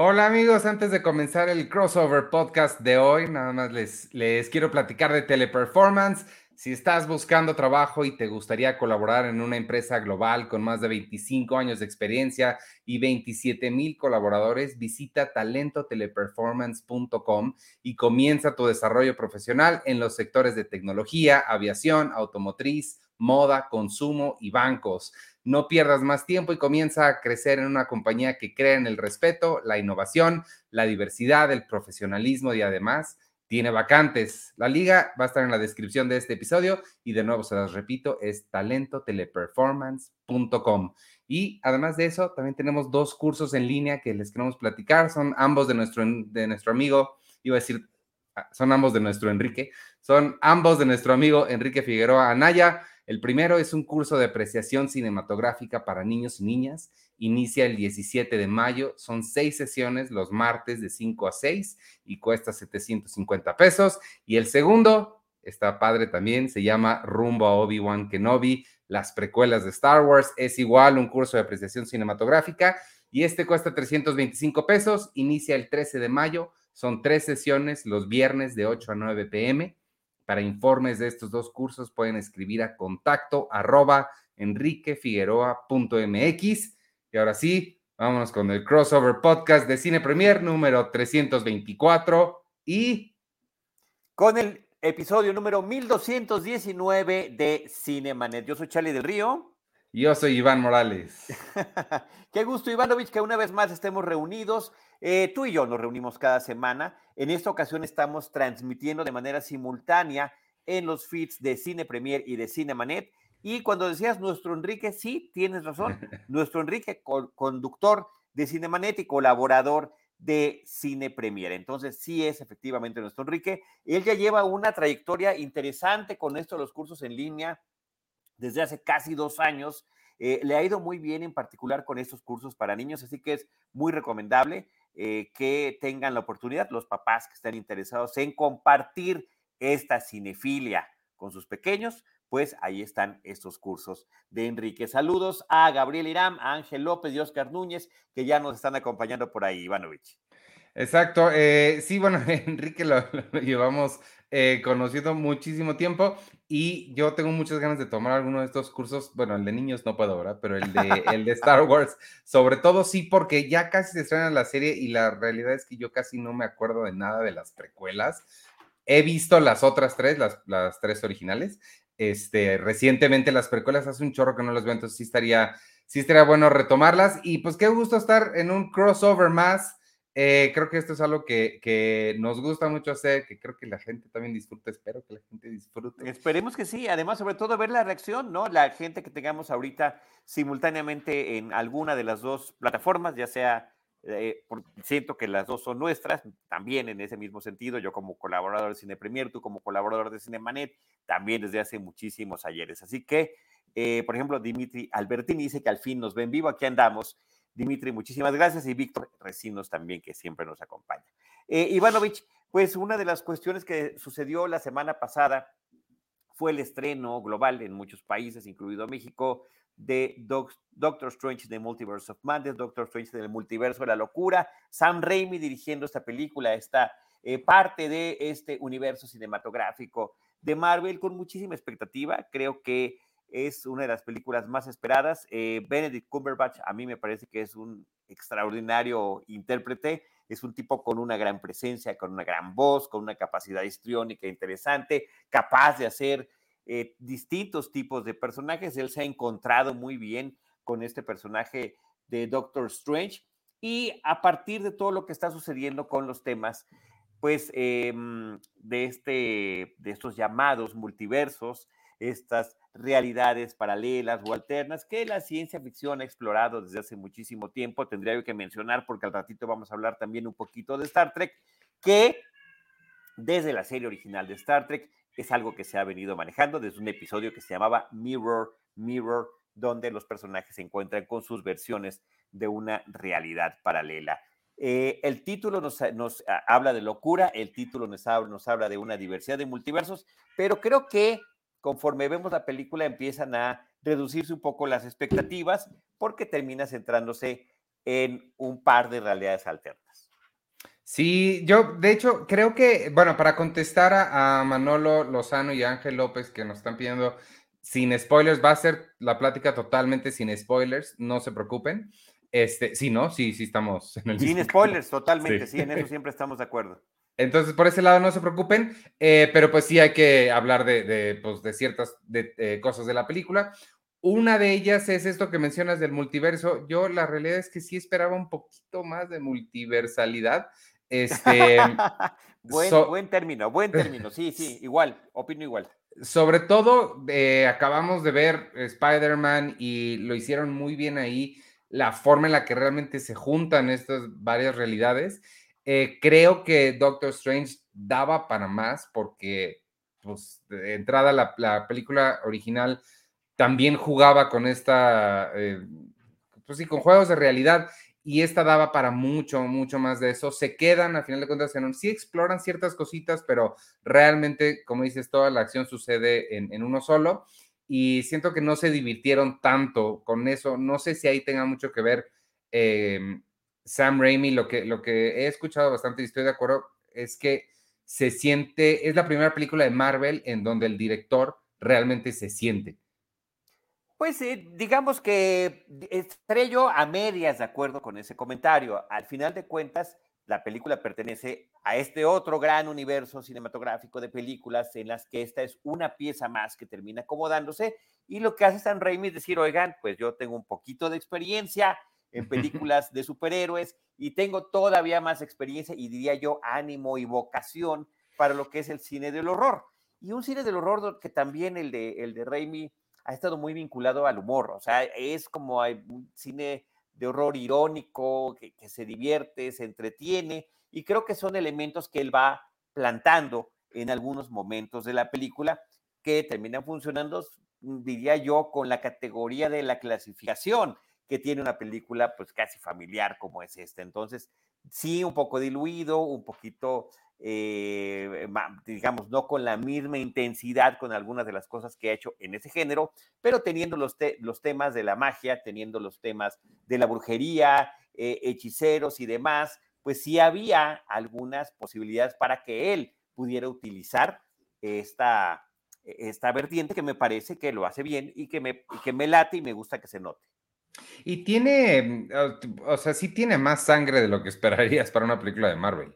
Hola amigos, antes de comenzar el crossover podcast de hoy, nada más les, les quiero platicar de Teleperformance. Si estás buscando trabajo y te gustaría colaborar en una empresa global con más de 25 años de experiencia y 27 mil colaboradores, visita talentoteleperformance.com y comienza tu desarrollo profesional en los sectores de tecnología, aviación, automotriz, moda, consumo y bancos. No pierdas más tiempo y comienza a crecer en una compañía que crea en el respeto, la innovación, la diversidad, el profesionalismo y además tiene vacantes. La liga va a estar en la descripción de este episodio y de nuevo se las repito, es talentoteleperformance.com. Y además de eso, también tenemos dos cursos en línea que les queremos platicar. Son ambos de nuestro, de nuestro amigo, iba a decir, ah, son ambos de nuestro Enrique, son ambos de nuestro amigo Enrique Figueroa Anaya. El primero es un curso de apreciación cinematográfica para niños y niñas. Inicia el 17 de mayo. Son seis sesiones los martes de 5 a 6 y cuesta 750 pesos. Y el segundo, está padre también, se llama Rumbo a Obi-Wan Kenobi, las precuelas de Star Wars. Es igual un curso de apreciación cinematográfica y este cuesta 325 pesos. Inicia el 13 de mayo. Son tres sesiones los viernes de 8 a 9 pm. Para informes de estos dos cursos pueden escribir a contacto arroba enriquefigueroa.mx. Y ahora sí, vámonos con el crossover podcast de Cine Premier número 324 y... Con el episodio número 1219 de Cinemanet. Yo soy Charlie del Río. Yo soy Iván Morales. Qué gusto, Ivanovich, que una vez más estemos reunidos. Eh, tú y yo nos reunimos cada semana. En esta ocasión estamos transmitiendo de manera simultánea en los feeds de Cine Premier y de Cinemanet. Y cuando decías nuestro Enrique, sí, tienes razón. nuestro Enrique, conductor de Cinemanet y colaborador de Cine Premier. Entonces, sí es efectivamente nuestro Enrique. Él ya lleva una trayectoria interesante con esto de los cursos en línea desde hace casi dos años. Eh, le ha ido muy bien en particular con estos cursos para niños, así que es muy recomendable eh, que tengan la oportunidad, los papás que estén interesados en compartir esta cinefilia con sus pequeños, pues ahí están estos cursos de Enrique. Saludos a Gabriel Irán, a Ángel López y Oscar Núñez, que ya nos están acompañando por ahí, Ivanovich. Exacto. Eh, sí, bueno, Enrique lo, llevamos eh, conocido muchísimo tiempo y yo tengo muchas ganas de tomar alguno de estos cursos. Bueno, el de niños no puedo, ¿verdad? Pero el de, el de Star Wars, sobre todo sí, porque ya casi se estrena la serie y la realidad es que yo casi no me acuerdo de nada de las precuelas. He visto las otras tres, las, las tres originales. Este, recientemente las precuelas hace un chorro que no las veo, entonces sí estaría, sí estaría bueno retomarlas. Y pues qué gusto estar en un crossover más eh, creo que esto es algo que, nos gusta mucho hacer, que creo que la gente también disfruta, espero que la gente disfrute. Esperemos que sí, además sobre todo ver la reacción, ¿no? La gente que tengamos ahorita simultáneamente en alguna de las dos plataformas, ya sea, eh, siento que las dos son nuestras, también en ese mismo sentido, yo como colaborador de Cine Premier, tú como colaborador de Cinemanet, también desde hace muchísimos ayeres. Así que, eh, por ejemplo, Dimitri Albertini dice que al fin nos ven vivo, aquí andamos. Dimitri, muchísimas gracias. Y Víctor Recinos también, que siempre nos acompaña. Eh, Ivanovich, pues una de las cuestiones que sucedió la semana pasada fue el estreno global en muchos países, incluido México, de Doctor Strange The Multiverse of Madness, Doctor Strange del Multiverso de la Locura, Sam Raimi dirigiendo esta película, esta eh, parte de este universo cinematográfico de Marvel con muchísima expectativa. Creo que es una de las películas más esperadas. Eh, Benedict Cumberbatch a mí me parece que es un extraordinario intérprete, es un tipo con una gran presencia, con una gran voz, con una capacidad histriónica interesante, capaz de hacer eh, distintos tipos de personajes. Él se ha encontrado muy bien con este personaje de Doctor Strange y a partir de todo lo que está sucediendo con los temas, pues em, de, este, de estos llamados multiversos, estas realidades paralelas o alternas que la ciencia ficción ha explorado desde hace muchísimo tiempo. Tendría que mencionar, porque al ratito vamos a hablar también un poquito de Star Trek, que desde la serie original de Star Trek es algo que se ha venido manejando desde un episodio que se llamaba Mirror, Mirror, donde los personajes se encuentran con sus versiones de una realidad paralela. Eh, el título nos, habla de locura, el título nos habla, de una diversidad de multiversos, pero creo que conforme vemos la película empiezan a reducirse un poco las expectativas porque termina centrándose en un par de realidades alternas. Sí, yo de hecho creo que, bueno, para contestar a, a Manolo Lozano y Ángel López que nos están pidiendo sin spoilers, va a ser la plática totalmente sin spoilers, no se preocupen. Este, sí, ¿no? Sí, sí estamos en el Sin spoilers, totalmente, sí. en eso siempre estamos de acuerdo. Entonces, por ese lado no se preocupen, eh, pero pues sí hay que hablar de, de, pues, de ciertas de, eh, cosas de la película. Una de ellas es esto que mencionas del multiverso. Yo la realidad es que sí esperaba un poquito más de multiversalidad. Este, buen, buen término, buen término, sí, sí, igual, opino igual. Sobre todo, eh, acabamos de ver Spider-Man y lo hicieron muy bien ahí la forma en la que realmente se juntan estas varias realidades. Eh, creo que Doctor Strange daba para más porque, pues, entrada la, película original también jugaba con esta, eh, pues sí, con juegos de realidad y esta daba para mucho, mucho más de eso. Se quedan, a final de cuentas, en sí exploran ciertas cositas, pero realmente, como dices, toda la acción sucede en, en uno solo y siento que no se divirtieron tanto con eso. No sé si ahí tenga mucho que ver em, Sam Raimi. Lo que, lo que he escuchado bastante y estoy de acuerdo es que se siente, es la primera película de Marvel en donde el director realmente se siente. Pues digamos que estaré a medias de acuerdo con ese comentario. Al final de cuentas, la película pertenece a este otro gran universo cinematográfico de películas en las que esta es una pieza más que termina acomodándose y lo que hace San Raimi es decir, oigan, pues yo tengo un poquito de experiencia en películas de superhéroes y tengo todavía más experiencia y diría yo ánimo y vocación para lo que es el cine del horror. Y un cine del horror que también el de, el de Raimi ha estado muy vinculado al humor, o sea, es como un cine de horror irónico, que, se divierte, se entretiene, y creo que son elementos que él va plantando en algunos momentos de la película que terminan funcionando, diría yo, con la categoría de la clasificación que tiene una película pues casi familiar como es esta. Entonces, sí, un poco diluido, un poquito eh, digamos, no con la misma intensidad con algunas de las cosas que ha hecho en ese género, pero teniendo los, los temas de la magia, teniendo los temas de la brujería, eh, hechiceros y demás, pues sí había algunas posibilidades para que él pudiera utilizar esta, esta vertiente que me parece que lo hace bien y que me, que me late y me gusta que se note. Y tiene, o sea, sí tiene más sangre de lo que esperarías para una película de Marvel.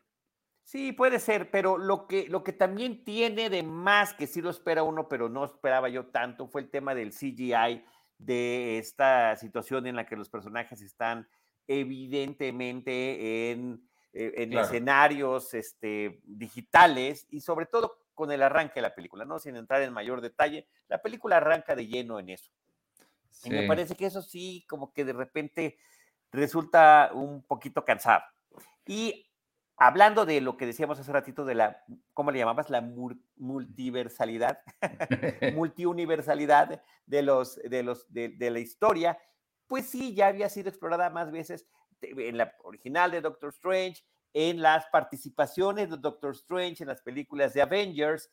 Sí, puede ser, pero lo que, lo que también tiene de más, que sí lo espera uno, pero no esperaba yo tanto, fue el tema del CGI, de esta situación en la que los personajes están evidentemente en, eh, en escenarios este, digitales y sobre todo con el arranque de la película, ¿no? Sin entrar en mayor detalle, la película arranca de lleno en eso. Y me parece que eso sí, como que de repente resulta un poquito cansado. Y hablando de lo que decíamos hace ratito de la, ¿cómo le llamabas? La multiversalidad, multiuniversalidad de, los, de, los, de, la historia, pues sí, ya había sido explorada más veces en la original de Doctor Strange, en las participaciones de Doctor Strange en las películas de Avengers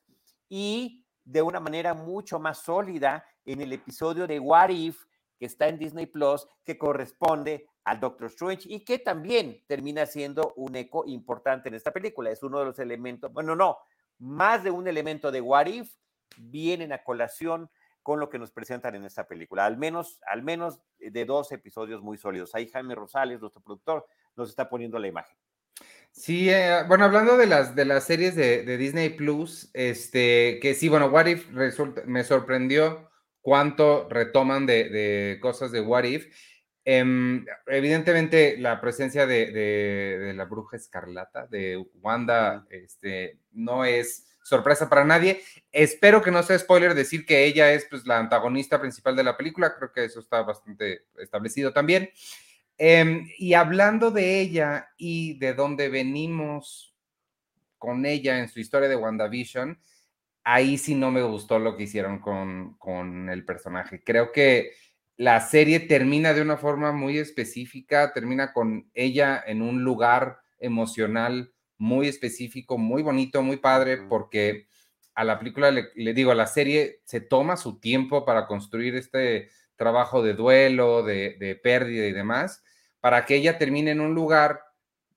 y de una manera mucho más sólida en el episodio de What If que está en Disney Plus, que corresponde al Doctor Strange y que también termina siendo un eco importante en esta película. Es uno de los elementos, bueno, no, más de un elemento de What If vienen a colación con lo que nos presentan en esta película, al menos, al menos de dos episodios muy sólidos. Ahí Jaime Rosales, nuestro productor, nos está poniendo la imagen. Sí, eh, bueno, hablando de las, de las series de, Disney Plus, este, que sí, bueno, What If resulta, me sorprendió cuánto retoman de, cosas de What If. Em, evidentemente, la presencia de, la bruja escarlata, de Wanda, este, no es sorpresa para nadie. Espero que no sea spoiler decir que ella es pues, la antagonista principal de la película. Creo que eso está bastante establecido también. Em, y hablando de ella y de dónde venimos, con ella en su historia de WandaVision, ahí sí no me gustó lo que hicieron con, con el personaje. Creo que la serie termina de una forma muy específica, termina con ella en un lugar emocional muy específico, muy bonito, muy padre, porque a la película, le, digo, a la serie se toma su tiempo para construir este trabajo de duelo, de, pérdida y demás, para que ella termine en un lugar,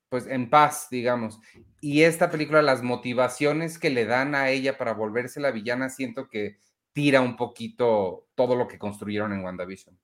pues en paz, digamos. Y esta película, las motivaciones que le dan a ella para volverse la villana, siento que tira un poquito todo lo que construyeron en WandaVision.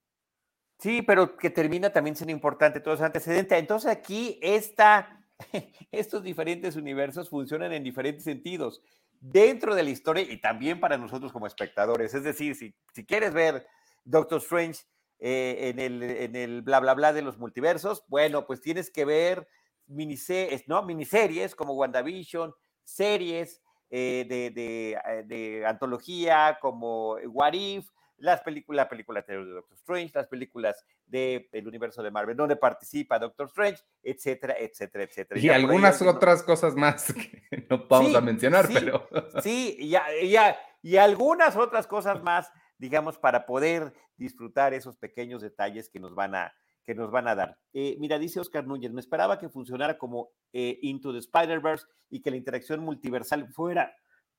Sí, pero que termina también siendo importante todo ese antecedente. Entonces aquí esta, estos diferentes universos funcionan en diferentes sentidos dentro de la historia y también para nosotros como espectadores. Es decir, si quieres ver Doctor Strange eh, en, el, en el bla, bla, bla de los multiversos, bueno, pues tienes que ver miniseries, ¿no? miniseries como WandaVision, series eh, de, eh, de, antología como What If, las películas, la película de Doctor Strange, las películas del universo de Marvel, donde participa Doctor Strange, etcétera, etcétera, etcétera. Y algunas otras cosas más que no vamos a mencionar, pero. Sí, y, y algunas otras cosas más, digamos, para poder disfrutar esos pequeños detalles que nos van a, que nos van a dar. Eh, mira, dice Oscar Núñez, me esperaba que funcionara como eh, Into the Spider-Verse y que la interacción multiversal fuera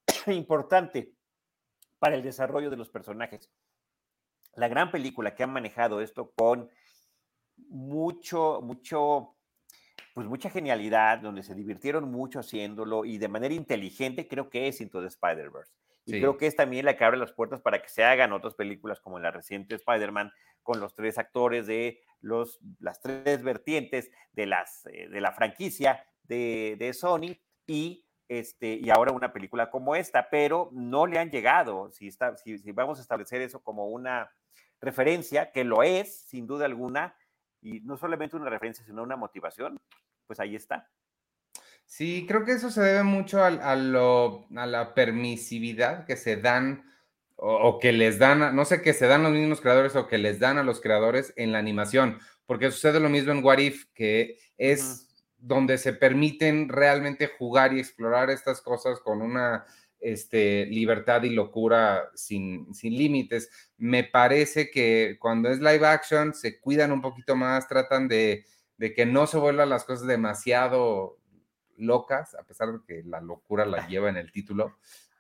importante para el desarrollo de los personajes la gran película que han manejado esto con mucho, mucho, pues mucha genialidad, donde se divirtieron mucho haciéndolo y de manera inteligente, creo que es Into the Spider-Verse. Y creo que es también la que abre las puertas para que se hagan otras películas como la reciente Spider-Man, con los tres actores de los, las tres vertientes de, las, eh, de la franquicia de, de Sony y este, y ahora una película como esta, pero no le han llegado. Si, está, si, vamos a establecer eso como una referencia, que lo es, sin duda alguna, y no solamente una referencia, sino una motivación, pues ahí está. Sí, creo que eso se debe mucho a, lo, a la permisividad que se dan o, que les dan, no sé, que se dan los mismos creadores o que les dan a los creadores en la animación, porque sucede lo mismo en What If, que es donde se permiten realmente jugar y explorar estas cosas con una este, libertad y locura sin, sin límites. Me parece que cuando es live action se cuidan un poquito más, tratan de, que no se vuelvan las cosas demasiado locas, a pesar de que la locura la lleva en el título.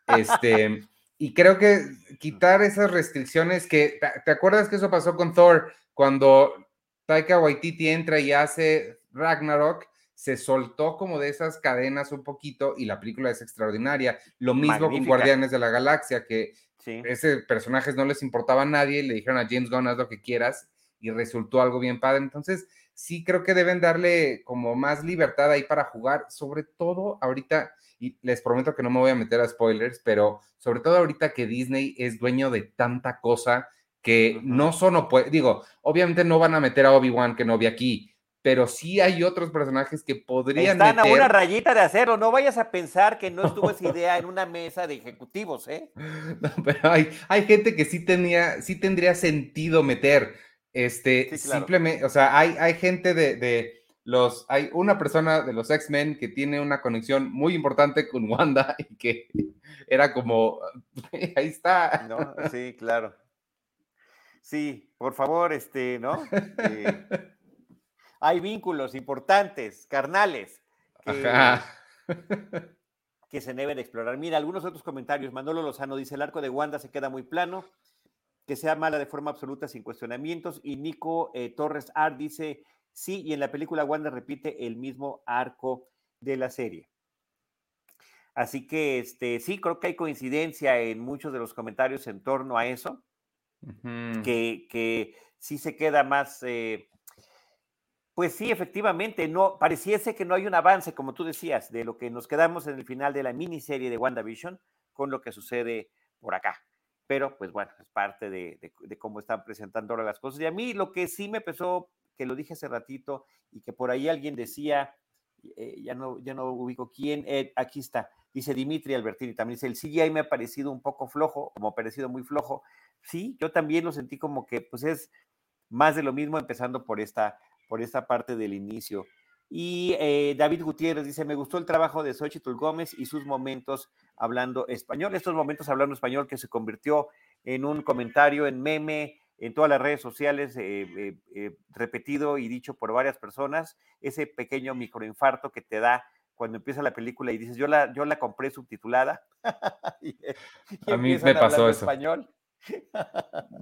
Este, y creo que quitar esas restricciones que, ¿te acuerdas que eso pasó con Thor? Cuando Taika Waititi entra y hace Ragnarok, se soltó como de esas cadenas un poquito y la película es extraordinaria. Lo mismo con Guardianes de la Galaxia, que ese personaje no les importaba a nadie, le dijeron a James Gunn haz lo que quieras y resultó algo bien padre. Entonces, sí creo que deben darle como más libertad ahí para jugar, sobre todo ahorita, y les prometo que no me voy a meter a spoilers, pero sobre todo ahorita que Disney es dueño de tanta cosa que no solo puede, digo, obviamente no van a meter a Obi-Wan que no vi aquí, pero sí hay otros personajes que podrían Están a una rayita de acero, no vayas a pensar que no estuvo esa idea en una mesa de ejecutivos, ¿eh? No, pero hay, hay gente que sí tenía, sí tendría sentido meter, este, simplemente, o sea, hay, hay gente de, de los, hay una persona de los X-Men que tiene una conexión muy importante con Wanda y que era como, ahí está. No, sí, claro. Sí, por favor, este, ¿no? Eh, hay vínculos importantes, carnales, que, se deben explorar. Mira, algunos otros comentarios. Manolo Lozano dice, el arco de Wanda se queda muy plano, que sea mala de forma absoluta sin cuestionamientos. Y Nico eh, Torres Art dice, sí, y en la película Wanda repite el mismo arco de la serie. Así que este, sí, creo que hay coincidencia en muchos de los comentarios en torno a eso, que, que, sí se queda más... Eh, pues sí, efectivamente, no pareciese que no hay un avance, como tú decías, de lo que nos quedamos en el final de la miniserie de WandaVision con lo que sucede por acá. Pero, pues bueno, es parte de, cómo están presentando ahora las cosas. Y a mí lo que sí me pesó, que lo dije hace ratito, y que por ahí alguien decía, eh, ya, no, ya no ubico quién, eh, aquí está, dice Dimitri Albertini, también dice, el CGI me ha parecido un poco flojo, como ha parecido muy flojo. Sí, yo también lo sentí como que, pues es más de lo mismo, empezando por esta por esta parte del inicio. Y eh, David Gutiérrez dice, me gustó el trabajo de Xochitl Gómez y sus momentos hablando español. Estos momentos hablando español que se convirtió en un comentario, en meme, en todas las redes sociales, eh, eh, repetido y dicho por varias personas, ese pequeño microinfarto que te da cuando empieza la película y dices, yo la, yo la compré subtitulada. a mí me pasó eso. Español.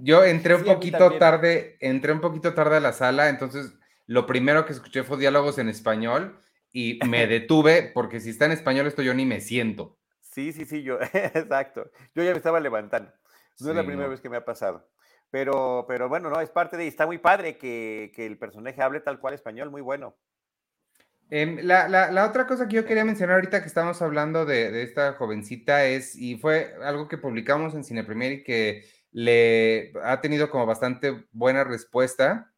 yo entré un poquito tarde, entré un poquito tarde a la sala, entonces lo primero que escuché fue diálogos en español y me detuve porque si está en español esto yo ni me siento. Sí, sí, sí, yo, exacto. Yo ya me estaba levantando. No es la primera vez que me ha pasado. Pero, pero bueno, no, es parte de, está muy padre que, que el personaje hable tal cual español, muy bueno. Em, la, la, la, otra cosa que yo quería mencionar ahorita que estamos hablando de, de, esta jovencita es, y fue algo que publicamos en Cine Premier y que le ha tenido como bastante buena respuesta,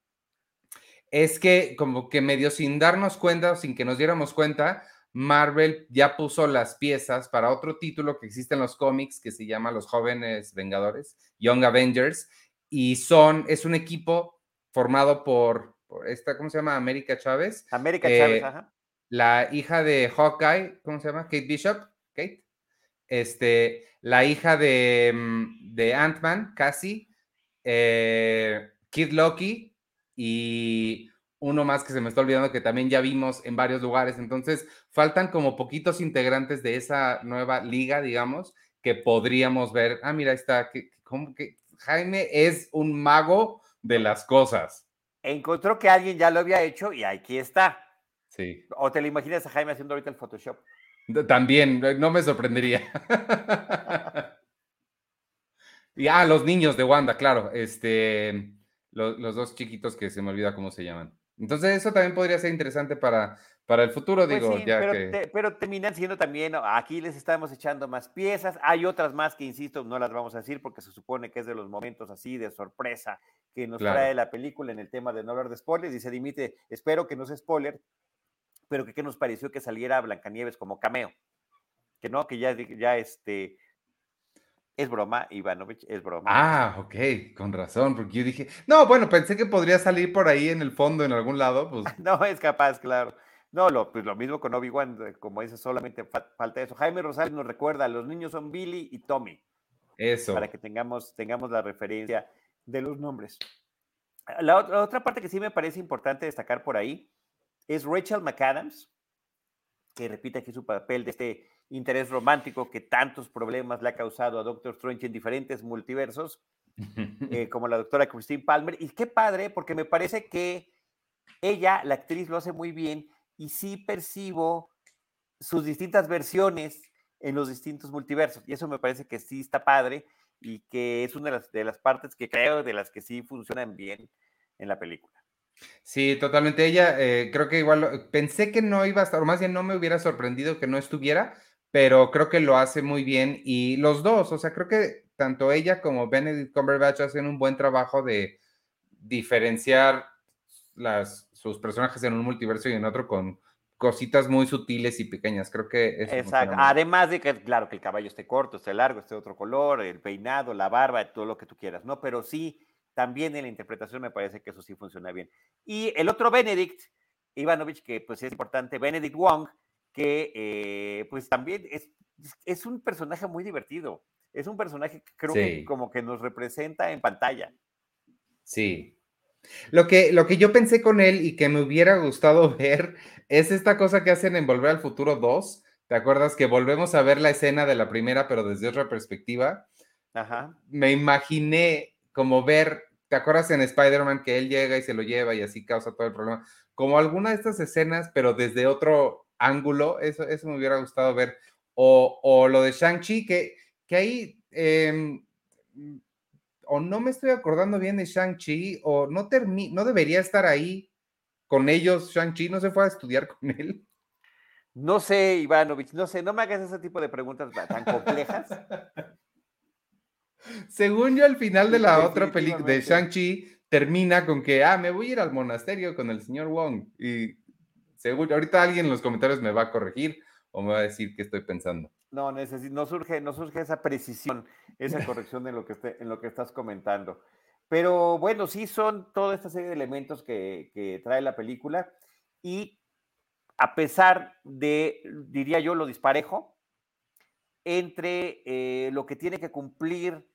es que como que medio sin darnos cuenta sin que nos diéramos cuenta, Marvel ya puso las piezas para otro título que existe en los cómics que se llama Los Jóvenes Vengadores, Young Avengers, y son, es un equipo formado por, por esta, ¿cómo se llama? América Chávez. América Chávez, eh, ajá. La hija de Hawkeye, ¿cómo se llama? Kate Bishop, Kate. Este, la hija de, mm, de Ant-Man, Cassie, eh, Kid Loki y uno más que se me está olvidando que también ya vimos en varios lugares. Entonces, faltan como poquitos integrantes de esa nueva liga, digamos, que podríamos ver. Ah, mira, está, que, como que Jaime es un mago de las cosas. Encontró que alguien ya lo había hecho y aquí está. Sí. ¿O te lo imaginas a Jaime haciendo ahorita el Photoshop? También, no me sorprendería. y ah, los niños de Wanda, claro. Este, los, los dos chiquitos que se me olvida cómo se llaman. Entonces, eso también podría ser interesante para, para el futuro, pues digo, ya pero, que... pero terminan siendo también, aquí les estamos echando más piezas, hay otras más que, insisto, no las vamos a decir porque se supone que es de los momentos así de sorpresa que nos trae la película en el tema de no hablar de spoilers, dice Dimite, espero que no sea spoiler, pero que qué nos pareció que saliera Blancanieves como cameo, que no, que ya, ya este, es broma, Ivanovich, es broma. Ah, ok, con razón, porque yo dije, no, bueno, pensé que podría salir por ahí en el fondo, en algún lado, pues. no, es capaz, claro. No, lo, pues lo mismo con Obi-Wan, eh, como dice, solamente falta eso. Jaime Rosales nos recuerda, los niños son Billy y Tommy. Eso. Para que tengamos, tengamos la referencia de los nombres. La otra, la otra parte que sí me parece importante destacar por ahí es Rachel McAdams, que repite aquí su papel de este interés romántico que tantos problemas le ha causado a Doctor Strange en diferentes multiversos, eh, como la doctora Christine Palmer. Y qué padre, porque me parece que ella, la actriz, lo hace muy bien y sí percibo sus distintas versiones en los distintos multiversos. Y eso me parece que sí está padre y que es una de las, de las partes que creo de las que sí funcionan bien en la película. Sí, totalmente. Ella, eh, creo que igual pensé que no iba a estar, o más bien no me hubiera sorprendido que no estuviera, pero creo que lo hace muy bien y los dos, o sea, creo que tanto ella como Benedict Cumberbatch hacen un buen trabajo de diferenciar las, sus personajes en un multiverso y en otro con cositas muy sutiles y pequeñas. Creo que eso Exacto. Además de que, claro, que el caballo esté corto, esté largo, esté de otro color, el peinado, la barba, todo lo que tú quieras, ¿no? Pero sí, también en la interpretación me parece que eso sí funciona bien. Y el otro Benedict, Ivanovich, que pues es importante, Benedict Wong, que eh, pues también es, es un personaje muy divertido. Es un personaje que creo que como que nos representa en pantalla. Sí. Lo que, lo que yo pensé con él y que me hubiera gustado ver es esta cosa que hacen en Volver al Futuro 2. ¿Te acuerdas que volvemos a ver la escena de la primera, pero desde otra perspectiva? Ajá. Me imaginé como ver, ¿te acuerdas en Spider-Man que él llega y se lo lleva y así causa todo el problema? Como alguna de estas escenas, pero desde otro ángulo, eso, eso me hubiera gustado ver. O, lo de Shang-Chi, que, que ahí, em, o no me estoy acordando bien de Shang-Chi, o no, no debería estar ahí con ellos, Shang-Chi, no se fue a estudiar con él. No sé, Ivanovich, no sé, no me hagas ese tipo de preguntas tan complejas. Según yo, al final de la otra película de Shang-Chi, termina con que, ah, me voy a ir al monasterio con el señor Wong. Y seguro, ahorita alguien en los comentarios me va a corregir o me va a decir qué estoy pensando. No, no surge, no surge esa precisión, esa corrección en lo que, en lo que estás comentando. Pero bueno, sí son toda esta serie de elementos que, trae la película y a pesar de, diría yo, lo disparejo entre eh, lo que tiene que cumplir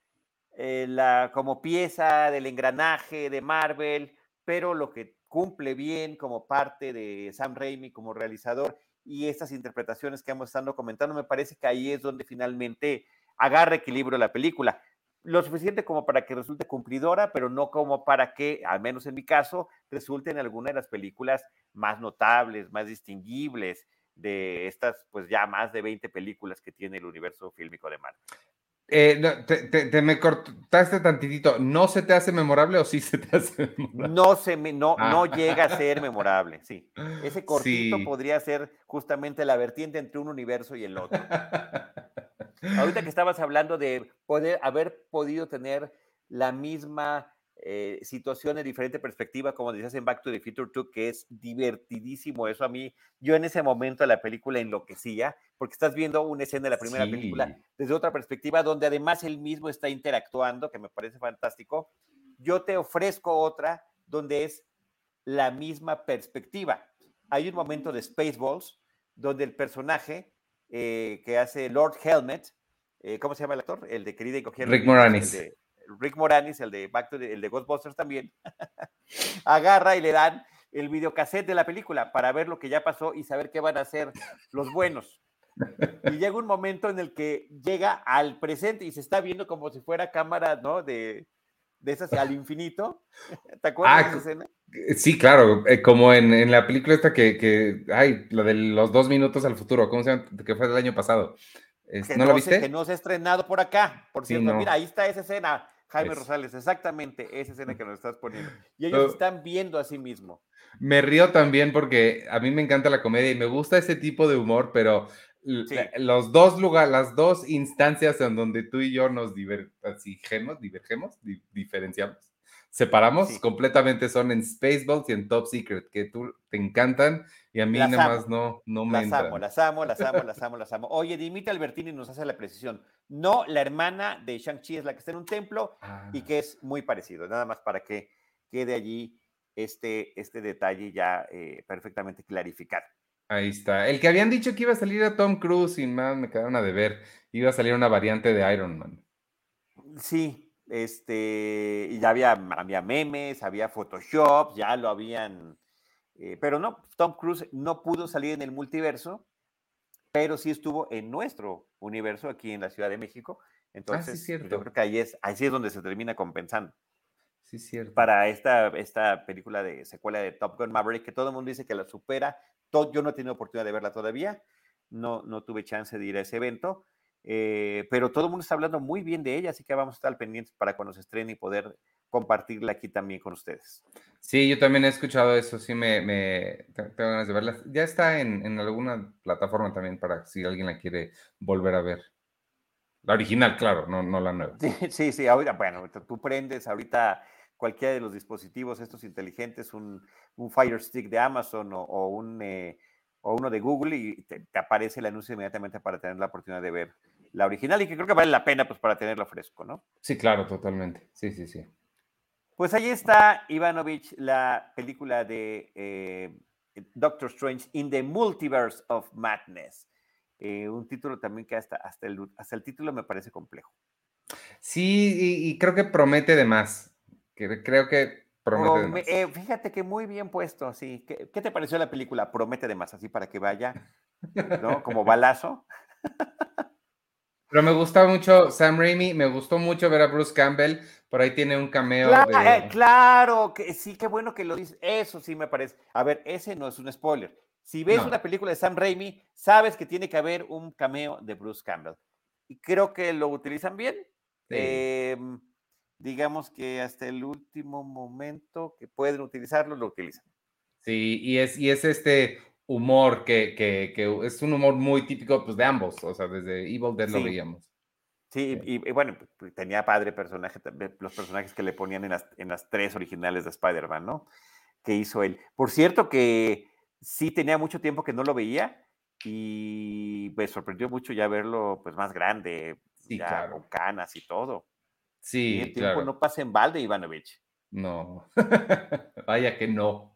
eh, la, como pieza del engranaje de Marvel, pero lo que cumple bien como parte de Sam Raimi como realizador y estas interpretaciones que hemos estado comentando, me parece que ahí es donde finalmente agarra equilibrio la película. Lo suficiente como para que resulte cumplidora, pero no como para que, al menos en mi caso, resulte en alguna de las películas más notables, más distinguibles de estas, pues ya más de 20 películas que tiene el universo fílmico de Marvel. Eh, te, me cortaste tantitito. ¿No se te hace memorable o sí se te hace memorable? No, se me, no, no ah. llega a ser memorable, sí. Ese cortito podría ser justamente la vertiente entre un universo y el otro. Ahorita que estabas hablando de poder haber podido tener la misma eh, situación en diferente perspectiva, como decías en Back to the Future 2, que es divertidísimo eso a mí. Yo en ese momento de la película enloquecía, porque estás viendo una escena de la primera película desde otra perspectiva, donde además él mismo está interactuando, que me parece fantástico. Yo te ofrezco otra donde es la misma perspectiva. Hay un momento de Spaceballs donde el personaje eh, que hace Lord Helmet, eh, ¿cómo se llama el actor? El de Querida y Rick Moranis. Rick Moranis, el de, Back el de Ghostbusters también, agarra y le dan el videocassette de la película para ver lo que ya pasó y saber qué van a hacer los buenos. Y llega un momento en el que llega al presente y se está viendo como si fuera cámara, ¿no? De, de esas al infinito. ¿Te acuerdas de esa ah, escena? Sí, claro, eh, como en, la película esta que, que, ay, la de los dos minutos al futuro, ¿cómo se llama? Que fue del año pasado. ¿No, lo viste? que no se ha estrenado por acá, por cierto. Mira, ahí está esa escena Jaime Rosales, exactamente esa escena que nos estás poniendo. Y ellos están viendo a sí mismo. Me río también porque a mí me encanta la comedia y me gusta ese tipo de humor, pero los dos lugares, las dos instancias en donde tú y yo nos divergemos, divergemos, diferenciamos, separamos completamente son en Spaceballs y en Top Secret, que tú te encantan y a mí nada más no, no me las Amo, las amo, las amo, las amo, las amo. Oye, Dimita Albertini nos hace la precisión. No, la hermana de Shang-Chi es la que está en un templo y ah. que es muy parecido. Nada más para que quede allí este, este detalle ya eh, perfectamente clarificado. Ahí está. El que habían dicho que iba a salir a Tom Cruise, sin más me quedaron a deber. Iba a salir una variante de Iron Man. Sí, este, y ya había, había memes, había Photoshop, ya lo habían eh, pero no, Tom Cruise no pudo salir en el multiverso, pero sí estuvo en nuestro universo aquí en la Ciudad de México. Ah, Entonces, yo creo que ahí es, ahí es donde se termina compensando. Sí, cierto. Para esta, esta película de secuela de Top Gun Maverick, que todo el mundo dice que la supera. Yo no he tenido oportunidad de verla todavía, no, no tuve chance de ir a ese evento, eh, pero todo el mundo está hablando muy bien de ella, así que vamos a estar pendientes para cuando se estrene y poder compartirla aquí también con ustedes. Sí, yo también he escuchado eso, sí me, me tengo ganas de verla. Ya está en, en, alguna plataforma también para si alguien la quiere volver a ver. La original, claro, no, no la nueva. Sí, sí, sí, ahorita, bueno, tú prendes ahorita cualquiera de los dispositivos estos inteligentes, un, un Fire Stick de Amazon o, un, eh, o uno de Google y te, te, aparece el anuncio inmediatamente para tener la oportunidad de ver la original y que creo que vale la pena pues para tenerlo fresco, ¿no? Sí, claro, totalmente. Sí, sí, sí. Pues ahí está, Ivanovich, la película de eh, Doctor Strange in the Multiverse of Madness. Eh, un título también que hasta, hasta, el, hasta el título me parece complejo. Sí, y, creo que promete de más. Creo que promete de más. Eh, fíjate que muy bien puesto, sí. ¿Qué, ¿Qué, te pareció la película? Promete de más, así para que vaya, ¿no? Como balazo. Pero me gusta mucho Sam Raimi, me gustó mucho ver a Bruce Campbell, por ahí tiene un cameo. Claro, eh, que sí, qué bueno que lo dices, eso sí me parece. A ver, ese no es un spoiler. Si ves una película de Sam Raimi, sabes que tiene que haber un cameo de Bruce Campbell. Y creo que lo utilizan bien. Em, digamos que hasta el último momento que pueden utilizarlo, lo utilizan. Sí, y es, y es este humor que, que, que, es un humor muy típico pues, de ambos, o sea, desde Evil Dead lo veíamos. Sí, y, bueno, pues, pues, tenía padre personaje, los personajes que le ponían en las, en las tres originales de Spider-Man, ¿no? Que hizo él. Por cierto que sí tenía mucho tiempo que no lo veía y me sorprendió mucho ya verlo pues más grande, ya con canas y todo. Sí, el tiempo no pasa en balde, Ivanovich. No, vaya que no.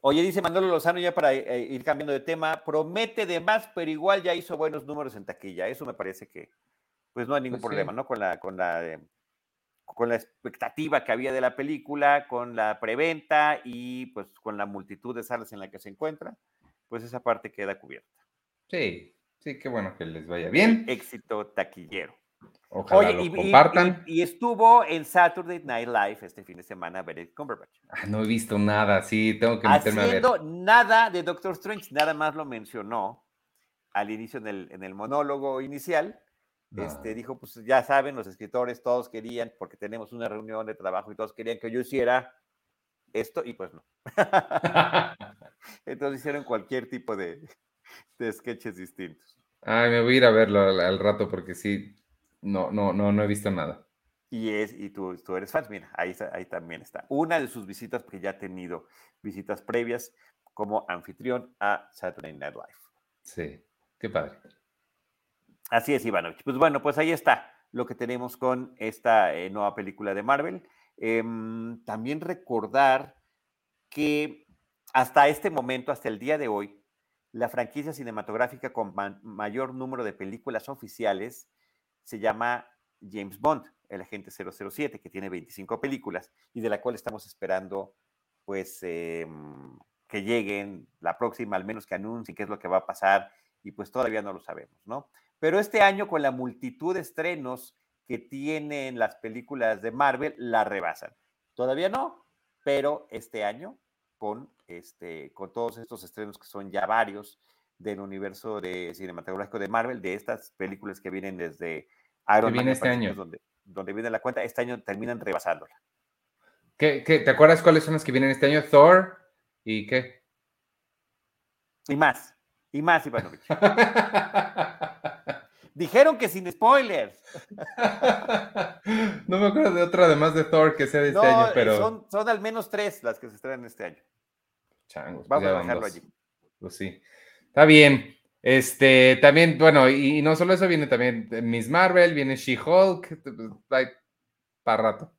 Oye, dice Manolo Lozano, ya para eh, ir cambiando de tema, promete de más, pero igual ya hizo buenos números en taquilla. Eso me parece que, pues no hay ningún pues problema, ¿no? Con la, con la, eh, con la expectativa que había de la película, con la preventa y pues con la multitud de salas en la que se encuentra, pues esa parte queda cubierta. Sí, sí, qué bueno que les vaya bien. Éxito taquillero. Oye, y, compartan. Y, estuvo en Saturday Night Live este fin de semana Benedict Cumberbatch. Ah, no he visto nada, sí, tengo que meterme Haciendo a ver. nada de Doctor Strange, nada más lo mencionó al inicio en el, en el monólogo inicial. Este, dijo, pues ya saben, los escritores todos querían, porque tenemos una reunión de trabajo y todos querían que yo hiciera esto, y pues no. Entonces hicieron cualquier tipo de, de sketches distintos. Ay, me voy a ir a verlo al rato porque sí, no, no, no, no he visto nada. Y, es, y tú, tú eres fan, mira, ahí, ahí también está. Una de sus visitas, porque ya ha tenido visitas previas como anfitrión a Saturday Night Live. Sí, qué padre. Así es, Ivanovich. Pues bueno, pues ahí está lo que tenemos con esta eh, nueva película de Marvel. Em, también recordar que hasta este momento, hasta el día de hoy, la franquicia cinematográfica con mayor número de películas oficiales se llama James Bond, el agente 007, que tiene 25 películas y de la cual estamos esperando pues em, que lleguen la próxima, al menos que anuncien qué es lo que va a pasar y pues todavía no lo sabemos, ¿no? Pero este año con la multitud de estrenos que tienen las películas de Marvel, la rebasan. Todavía no, pero este año con, este, con todos estos estrenos que son ya varios del universo de cinematográfico de Marvel, de estas películas que vienen desde Iron Man. este año. Donde, donde viene la cuenta, este año terminan rebasándola. ¿Qué, qué, te acuerdas cuáles son las que vienen este año? Thor y qué? Y más, y más, Ivanovich. Dijeron que sin spoilers. no me acuerdo de otra además de Thor que sea de este año, pero. Son, son al menos tres las que se estrenan este año. Changos. Vamos pues a dejarlo allí. Pues sí. Está bien. Este, también, bueno, y, no solo eso, viene también Miss Marvel, viene She-Hulk, hay para rato.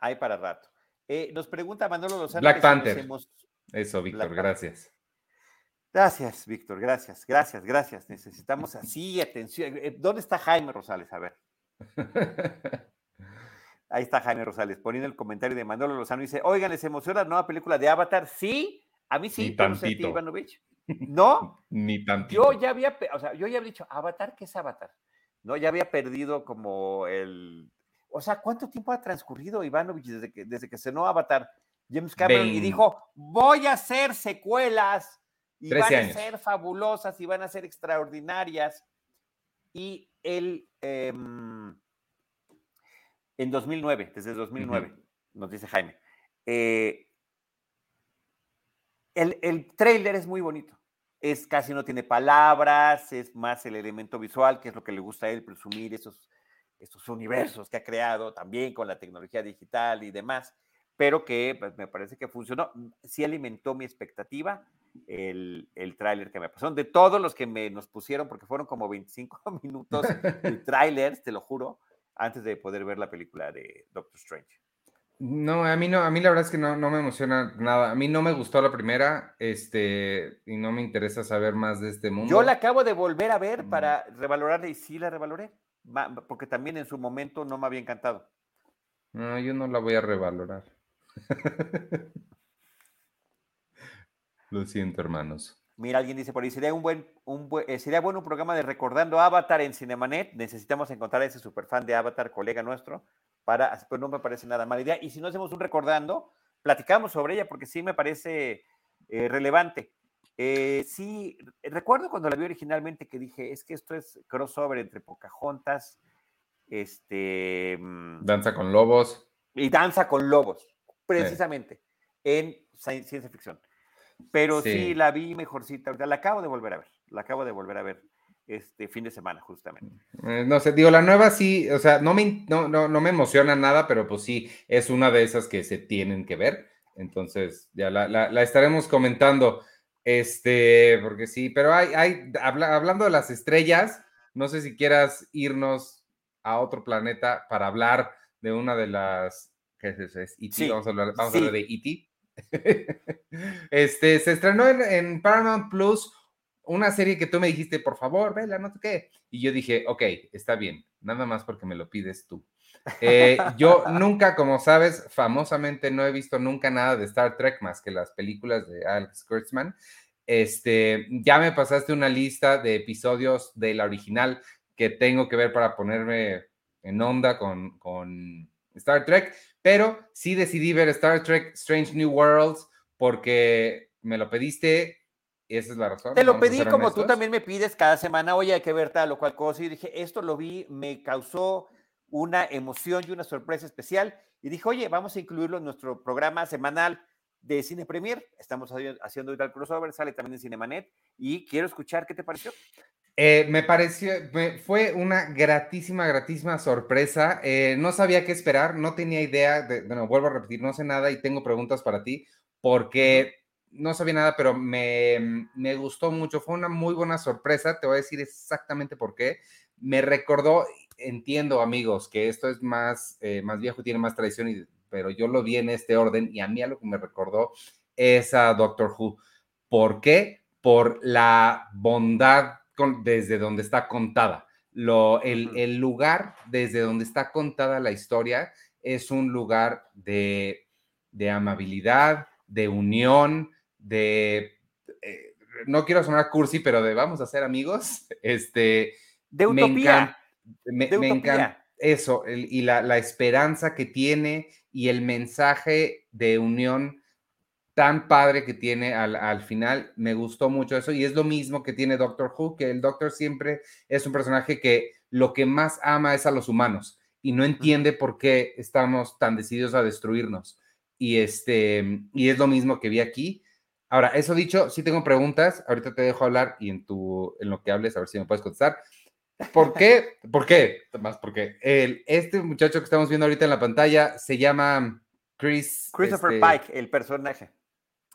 Hay para rato. Eh, nos pregunta Manolo Lozano. Black Panther. Eso, Víctor, gracias. Gracias, Víctor, gracias, gracias, gracias. Necesitamos así atención. Eh, ¿Dónde está Jaime Rosales? A ver. Ahí está Jaime Rosales poniendo el comentario de Manolo Lozano. Dice, oigan, ¿les emociona la nueva película de Avatar? Sí, a mí sí, no sé Ivanovich. No. Ni tanto. Yo ya había, o sea, yo ya había dicho, Avatar, ¿qué es Avatar? No, ya había perdido como el. O sea, ¿cuánto tiempo ha transcurrido Ivanovich desde que, desde que cenó Avatar? James Cameron y dijo, voy a hacer secuelas y van a ser fabulosas y van a ser extraordinarias. Y él, em, en 2009, desde 2009, nos dice Jaime, eh, el, el trailer es muy bonito. Es casi no tiene palabras, es más el elemento visual, que es lo que le gusta a él, presumir esos, esos universos que ha creado también con la tecnología digital y demás, pero que pues, me parece que funcionó. Sí alimentó mi expectativa el, el tráiler que me pasaron. De todos los que me nos pusieron, porque fueron como 25 minutos de trailers, te lo juro, antes de poder ver la película de Doctor Strange. No, a mí no, a mí la verdad es que no, no me emociona nada. A mí no me gustó la primera, este, y no me interesa saber más de este mundo. Yo la acabo de volver a ver para revalorarla y sí la revaloré, porque también en su momento no me había encantado. No, yo no la voy a revalorar. Lo siento, hermanos. Mira, alguien dice por ahí, sería un buen, un eh, sería bueno un programa de recordando Avatar en Cinemanet. Necesitamos encontrar a ese superfan de Avatar, colega nuestro, para, pues no me parece nada mala idea. Y si no hacemos un recordando, platicamos sobre ella porque sí me parece eh, relevante. Eh, sí, recuerdo cuando la vi originalmente que dije, es que esto es crossover entre Pocahontas, este... Mm, Danza con lobos. Y Danza con lobos, precisamente, en ciencia ficción. Pero sí. sí. la vi mejorcita, la acabo de volver a ver, la acabo de volver a ver este fin de semana, justamente. Eh, no sé, digo, la nueva sí, o sea, no me, no, no, me emociona nada, pero pues sí, es una de esas que se tienen que ver. Entonces, ya la, estaremos comentando. Este, porque sí, pero hay, hay hablando de las estrellas, no sé si quieras irnos a otro planeta para hablar de una de las. ¿Qué es eso? ¿Es E.T.? vamos a hablar, vamos a hablar de E.T. este, se estrenó en, Paramount Plus una serie que tú me dijiste, por favor, vela, no sé qué. Y yo dije, ok, está bien, nada más porque me lo pides tú. Eh, yo nunca, como sabes, famosamente no he visto nunca nada de Star Trek más que las películas de Alex Kurtzman. Este, ya me pasaste una lista de episodios de la original que tengo que ver para ponerme en onda con, con Star Trek, pero sí decidí ver Star Trek Strange New Worlds porque me lo pediste. Esa es la razón. Te lo pedí como tú también me pides cada semana, oye, hay que ver tal o cual cosa. Y dije, esto lo vi, me causó una emoción y una sorpresa especial. Y dije, oye, vamos a incluirlo en nuestro programa semanal de Cine Premier. Estamos haciendo ahorita el crossover, sale también en Cinemanet. Y quiero escuchar qué te pareció. Eh, me pareció, fue una gratísima, gratísima sorpresa. Eh, no sabía qué esperar, no tenía idea, de, bueno, vuelvo a repetir, no sé nada y tengo preguntas para ti, porque no sabía nada, pero me, me gustó mucho, fue una muy buena sorpresa, te voy a decir exactamente por qué. Me recordó, entiendo amigos, que esto es más, eh, más viejo, tiene más tradición y pero yo lo vi en este orden y a mí a lo que me recordó es a Doctor Who. ¿Por qué? Por la bondad desde donde está contada. Lo, el, lugar desde donde está contada la historia es un lugar de, amabilidad, de unión, de... Eh, no quiero sonar cursi, pero de vamos a ser amigos. Este, de utopía. Me, encanta eso y la, la, esperanza que tiene y el mensaje de unión tan padre que tiene al, final. Me gustó mucho eso y es lo mismo que tiene Doctor Who, que el Doctor siempre es un personaje que lo que más ama es a los humanos y no entiende por qué estamos tan decididos a destruirnos. Y, este, y es lo mismo que vi aquí. Ahora, eso dicho, sí tengo preguntas, ahorita te dejo hablar y en, tu, en lo que hables, a ver si me puedes contestar. ¿Por qué? ¿Por qué? Más porque el, este muchacho que estamos viendo ahorita en la pantalla se llama Chris. Christopher este Pike, el personaje.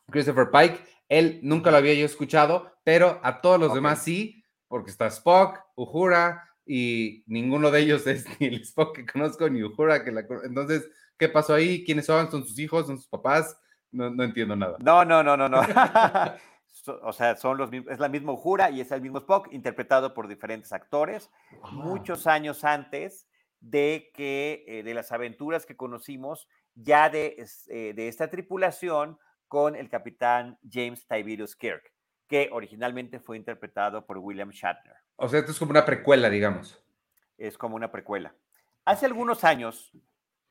Christopher Pike. Él nunca lo había yo escuchado, pero a todos los demás sí, porque está Spock, Uhura, y ninguno de ellos es ni el Spock que conozco, ni Uhura. Que la... Entonces, ¿qué pasó ahí? ¿Quiénes son? ¿Son sus hijos? ¿Son sus papás? No, no entiendo nada. No, no, no, no, no. o sea, son los es la misma Jura y es el mismo Spock, interpretado por diferentes actores, muchos años antes de que eh, de las aventuras que conocimos ya de, eh, de, esta tripulación con el capitán James Tiberius Kirk, que originalmente fue interpretado por William Shatner. O sea, esto es como una precuela, digamos. Es como una precuela. Hace algunos años,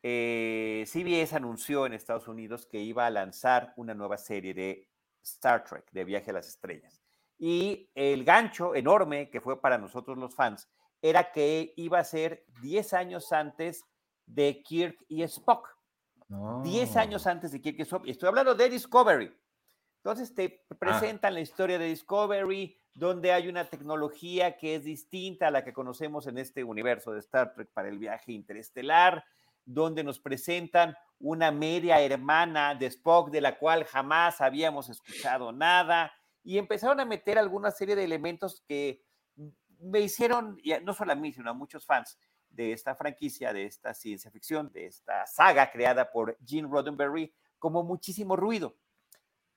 eh, CBS anunció en Estados Unidos que iba a lanzar una nueva serie de Star Trek, de Viaje a las Estrellas. Y el gancho enorme que fue para nosotros los fans era que iba a ser 10 años antes de Kirk y Spock. 10 años antes de Kirk y Spock. Estoy hablando de Discovery. Entonces te ah. presentan la historia de Discovery, donde hay una tecnología que es distinta a la que conocemos en este universo de Star Trek para el viaje interestelar, donde nos presentan una media hermana de Spock de la cual jamás habíamos escuchado nada y empezaron a meter alguna serie de elementos que me hicieron, no solo a mí, sino a muchos fans de esta franquicia, de esta ciencia ficción, de esta saga creada por Gene Roddenberry, como muchísimo ruido.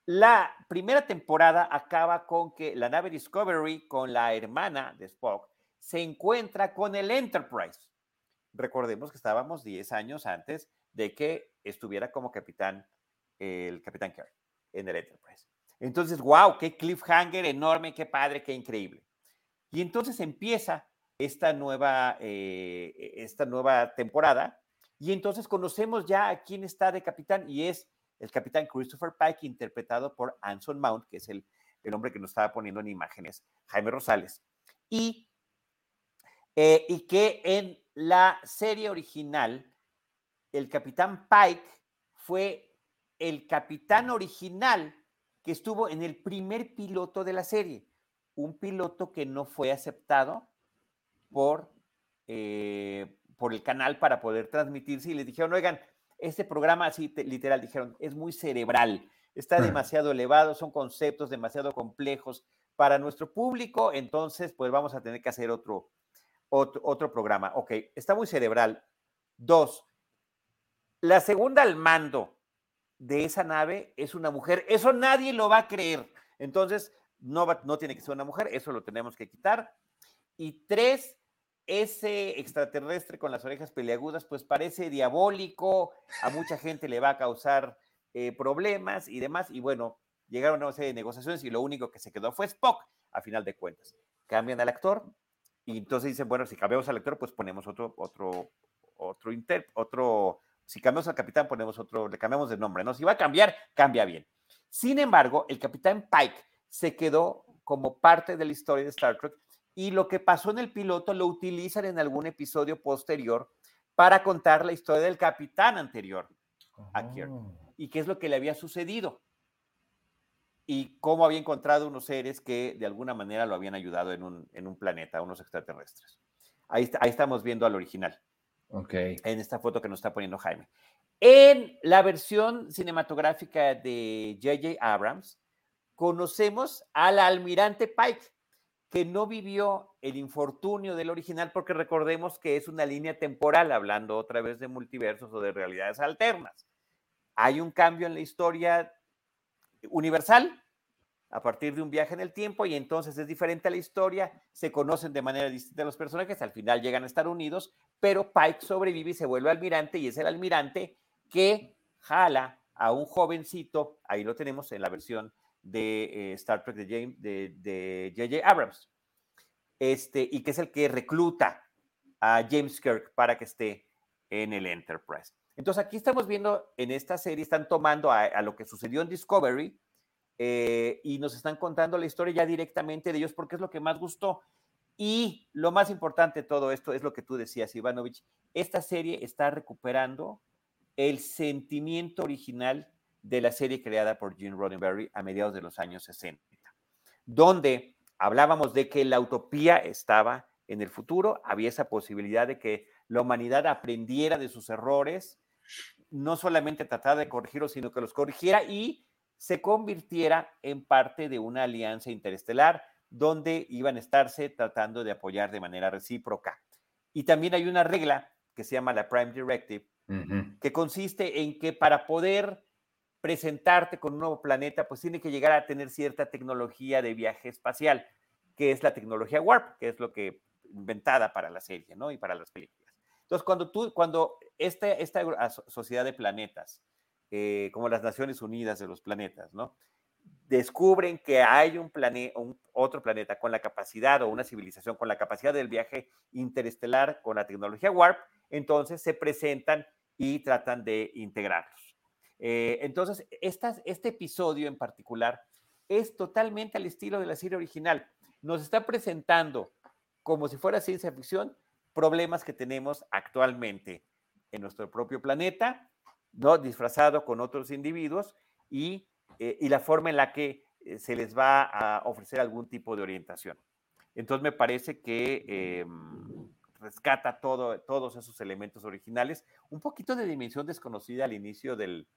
La primera temporada acaba con que la nave Discovery, con la hermana de Spock, se encuentra con el Enterprise. Recordemos que estábamos 10 años antes de que estuviera como capitán el capitán Kirk en el Enterprise. Entonces, wow, qué cliffhanger enorme, qué padre, qué increíble. Y entonces empieza esta nueva, eh, esta nueva temporada y entonces conocemos ya a quién está de capitán y es el capitán Christopher Pike, interpretado por Anson Mount, que es el, el hombre que nos estaba poniendo en imágenes, Jaime Rosales. Y, eh, y que en la serie original el capitán Pike fue el capitán original que estuvo en el primer piloto de la serie, un piloto que no fue aceptado por, eh, por el canal para poder transmitirse y les dijeron, oigan, este programa así literal dijeron, es muy cerebral, está mm. demasiado elevado, son conceptos demasiado complejos para nuestro público, entonces pues vamos a tener que hacer otro, otro, otro programa. Ok, está muy cerebral. Dos, la segunda al mando de esa nave es una mujer. Eso nadie lo va a creer. Entonces, no, no tiene que ser una mujer, eso lo tenemos que quitar. Y tres, ese extraterrestre con las orejas peleagudas, pues parece diabólico, a mucha gente le va a causar eh, problemas y demás. Y bueno, llegaron a una serie de negociaciones y lo único que se quedó fue Spock, a final de cuentas. Cambian al actor y entonces dicen, bueno, si cambiamos al actor, pues ponemos otro, otro, otro, inter, otro, si cambiamos al capitán, ponemos otro, le cambiamos de nombre, ¿no? Si va a cambiar, cambia bien. Sin embargo, el capitán Pike se quedó como parte de la historia de Star Trek y lo que pasó en el piloto lo utilizan en algún episodio posterior para contar la historia del capitán anterior a Kirk oh. y qué es lo que le había sucedido y cómo había encontrado unos seres que de alguna manera lo habían ayudado en un, en un planeta, unos extraterrestres. Ahí, ahí estamos viendo al original. Ok. En esta foto que nos está poniendo Jaime. En la versión cinematográfica de J.J. Abrams, conocemos al almirante Pike, que no vivió el infortunio del original, porque recordemos que es una línea temporal, hablando otra vez de multiversos o de realidades alternas. Hay un cambio en la historia universal a partir de un viaje en el tiempo y entonces es diferente a la historia, se conocen de manera distinta los personajes, al final llegan a estar unidos, pero Pike sobrevive y se vuelve almirante y es el almirante que jala a un jovencito, ahí lo tenemos en la versión de eh, Star Trek de de J.J. Abrams, este, y que es el que recluta a James Kirk para que esté en el Enterprise. Entonces aquí estamos viendo en esta serie, están tomando a, lo que sucedió en Discovery eh, y nos están contando la historia ya directamente de ellos porque es lo que más gustó. Y lo más importante de todo esto es lo que tú decías, Ivanovich, esta serie está recuperando el sentimiento original de la serie creada por Gene Roddenberry a mediados de los años 60, donde hablábamos de que la utopía estaba en el futuro, había esa posibilidad de que la humanidad aprendiera de sus errores, no solamente tratara de corregirlos, sino que los corrigiera y se convirtiera en parte de una alianza interestelar donde iban a estarse tratando de apoyar de manera recíproca. Y también hay una regla que se llama la Prime Directive, que consiste en que para poder presentarte con un nuevo planeta, pues tiene que llegar a tener cierta tecnología de viaje espacial, que es la tecnología Warp, que es lo que inventada para la serie, ¿no? Y para las películas. Entonces, cuando tú, cuando este, esta sociedad de planetas, eh, como las Naciones Unidas de los planetas, ¿no? Descubren que hay un planeta, un, otro planeta con la capacidad o una civilización con la capacidad del viaje interestelar con la tecnología Warp, entonces se presentan y tratan de integrarlos. Eh, entonces, este episodio en particular es totalmente al estilo de la serie original. Nos está presentando, como si fuera ciencia ficción, problemas que tenemos actualmente en nuestro propio planeta, ¿no? disfrazado con otros individuos y, eh, la forma en la que eh, se les va a ofrecer algún tipo de orientación. Entonces me parece que em, rescata todo, todos esos elementos originales, un poquito de dimensión desconocida al inicio del,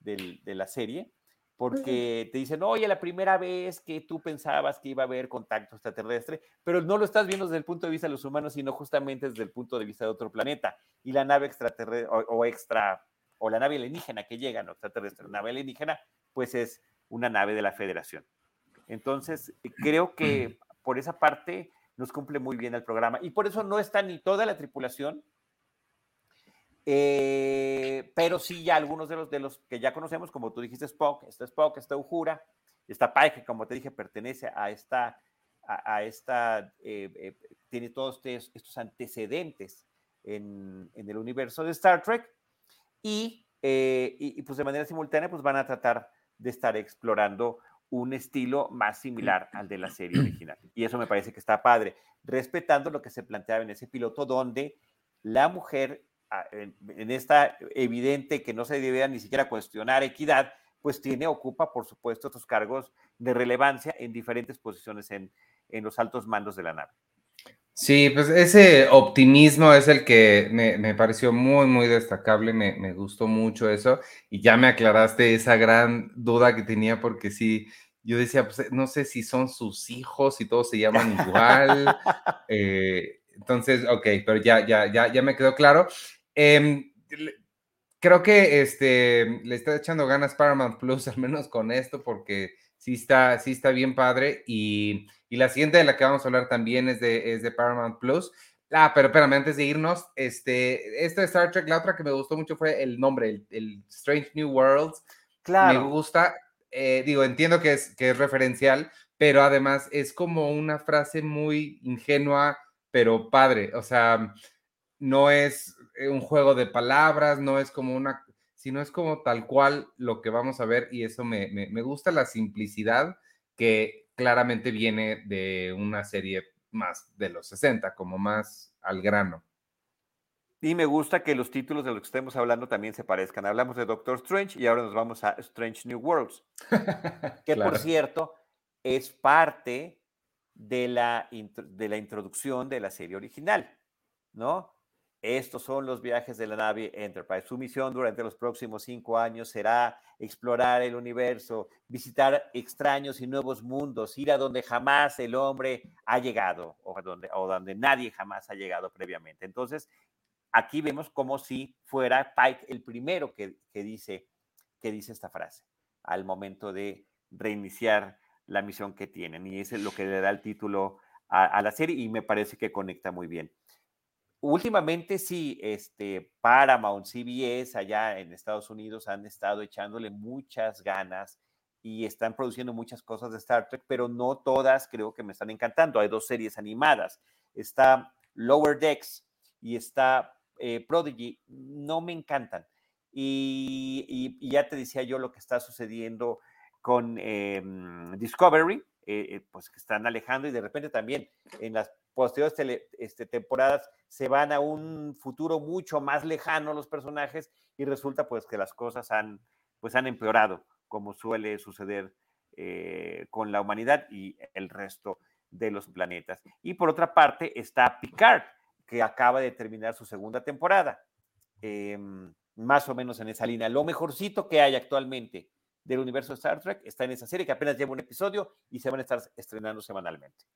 de la serie, porque te dicen, oye, la primera vez que tú pensabas que iba a haber contacto extraterrestre, pero no lo estás viendo desde el punto de vista de los humanos, sino justamente desde el punto de vista de otro planeta. Y la nave extraterrestre o, extra, o la nave alienígena que llega, no extraterrestre, nave alienígena, pues es una nave de la Federación. Entonces, creo que por esa parte nos cumple muy bien el programa. Y por eso no está ni toda la tripulación, eh, pero sí, ya algunos de los, de los que ya conocemos, como tú dijiste, Spock, está Spock, está Uhura, está Pike, que como te dije, pertenece a esta, a, esta eh, eh, tiene todos estos, antecedentes en, en, el universo de Star Trek, y, y, pues de manera simultánea, pues van a tratar de estar explorando un estilo más similar al de la serie original. Y eso me parece que está padre, respetando lo que se planteaba en ese piloto, donde la mujer en, esta evidente que no se debería ni siquiera cuestionar equidad, pues tiene, ocupa, por supuesto, estos cargos de relevancia en diferentes posiciones en, en los altos mandos de la nave. Sí, pues ese optimismo es el que me, me pareció muy, muy destacable, me, me, gustó mucho eso y ya me aclaraste esa gran duda que tenía porque sí, yo decía, pues no sé si son sus hijos, y todos se llaman igual. eh, entonces, ok, pero ya, ya, ya, ya me quedó claro. Em, creo que este, le está echando ganas Paramount Plus, al menos con esto, porque sí está, sí está bien padre. Y, la siguiente de la que vamos a hablar también es de, es de Paramount Plus. Ah, pero espérame, antes de irnos, este, esta de Star Trek, la otra que me gustó mucho fue el nombre, el, Strange New Worlds. Claro. Me gusta, eh, digo, entiendo que es, que es referencial, pero además es como una frase muy ingenua, pero padre. O sea, no es eh, un juego de palabras, no es como una, sino es como tal cual lo que vamos a ver y eso me, me, gusta la simplicidad que claramente viene de una serie más de los 60, como más al grano. Y me gusta que los títulos de los que estemos hablando también se parezcan. Hablamos de Doctor Strange y ahora nos vamos a Strange New Worlds, que por cierto es parte de la, de la introducción de la serie original, ¿no? Estos son los viajes de la nave Enterprise. Su misión durante los próximos cinco años será explorar el universo, visitar extraños y nuevos mundos, ir a donde jamás el hombre ha llegado o donde, donde nadie jamás ha llegado previamente. Entonces, aquí vemos como si fuera Pike el primero que, dice, que dice esta frase al momento de reiniciar la misión que tienen. Y es lo que le da el título a la serie y me parece que conecta muy bien últimamente sí, este, Paramount, CBS allá en Estados Unidos han estado echándole muchas ganas y están produciendo muchas cosas de Star Trek, pero no todas creo que me están encantando. Hay dos series animadas. Está Lower Decks y está eh, Prodigy. No me encantan. Y, ya te decía yo lo que está sucediendo con em, Discovery, eh, eh, pues que están alejando y de repente también en las posteriores este, temporadas se van a un futuro mucho más lejano los personajes y resulta pues que las cosas han, pues, han empeorado, como suele suceder eh, con la humanidad y el resto de los planetas. Y por otra parte está Picard, que acaba de terminar su segunda temporada, em, más o menos en esa línea. Lo mejorcito que hay actualmente del universo de Star Trek está en esa serie que apenas lleva un episodio y se van a estar estrenando semanalmente.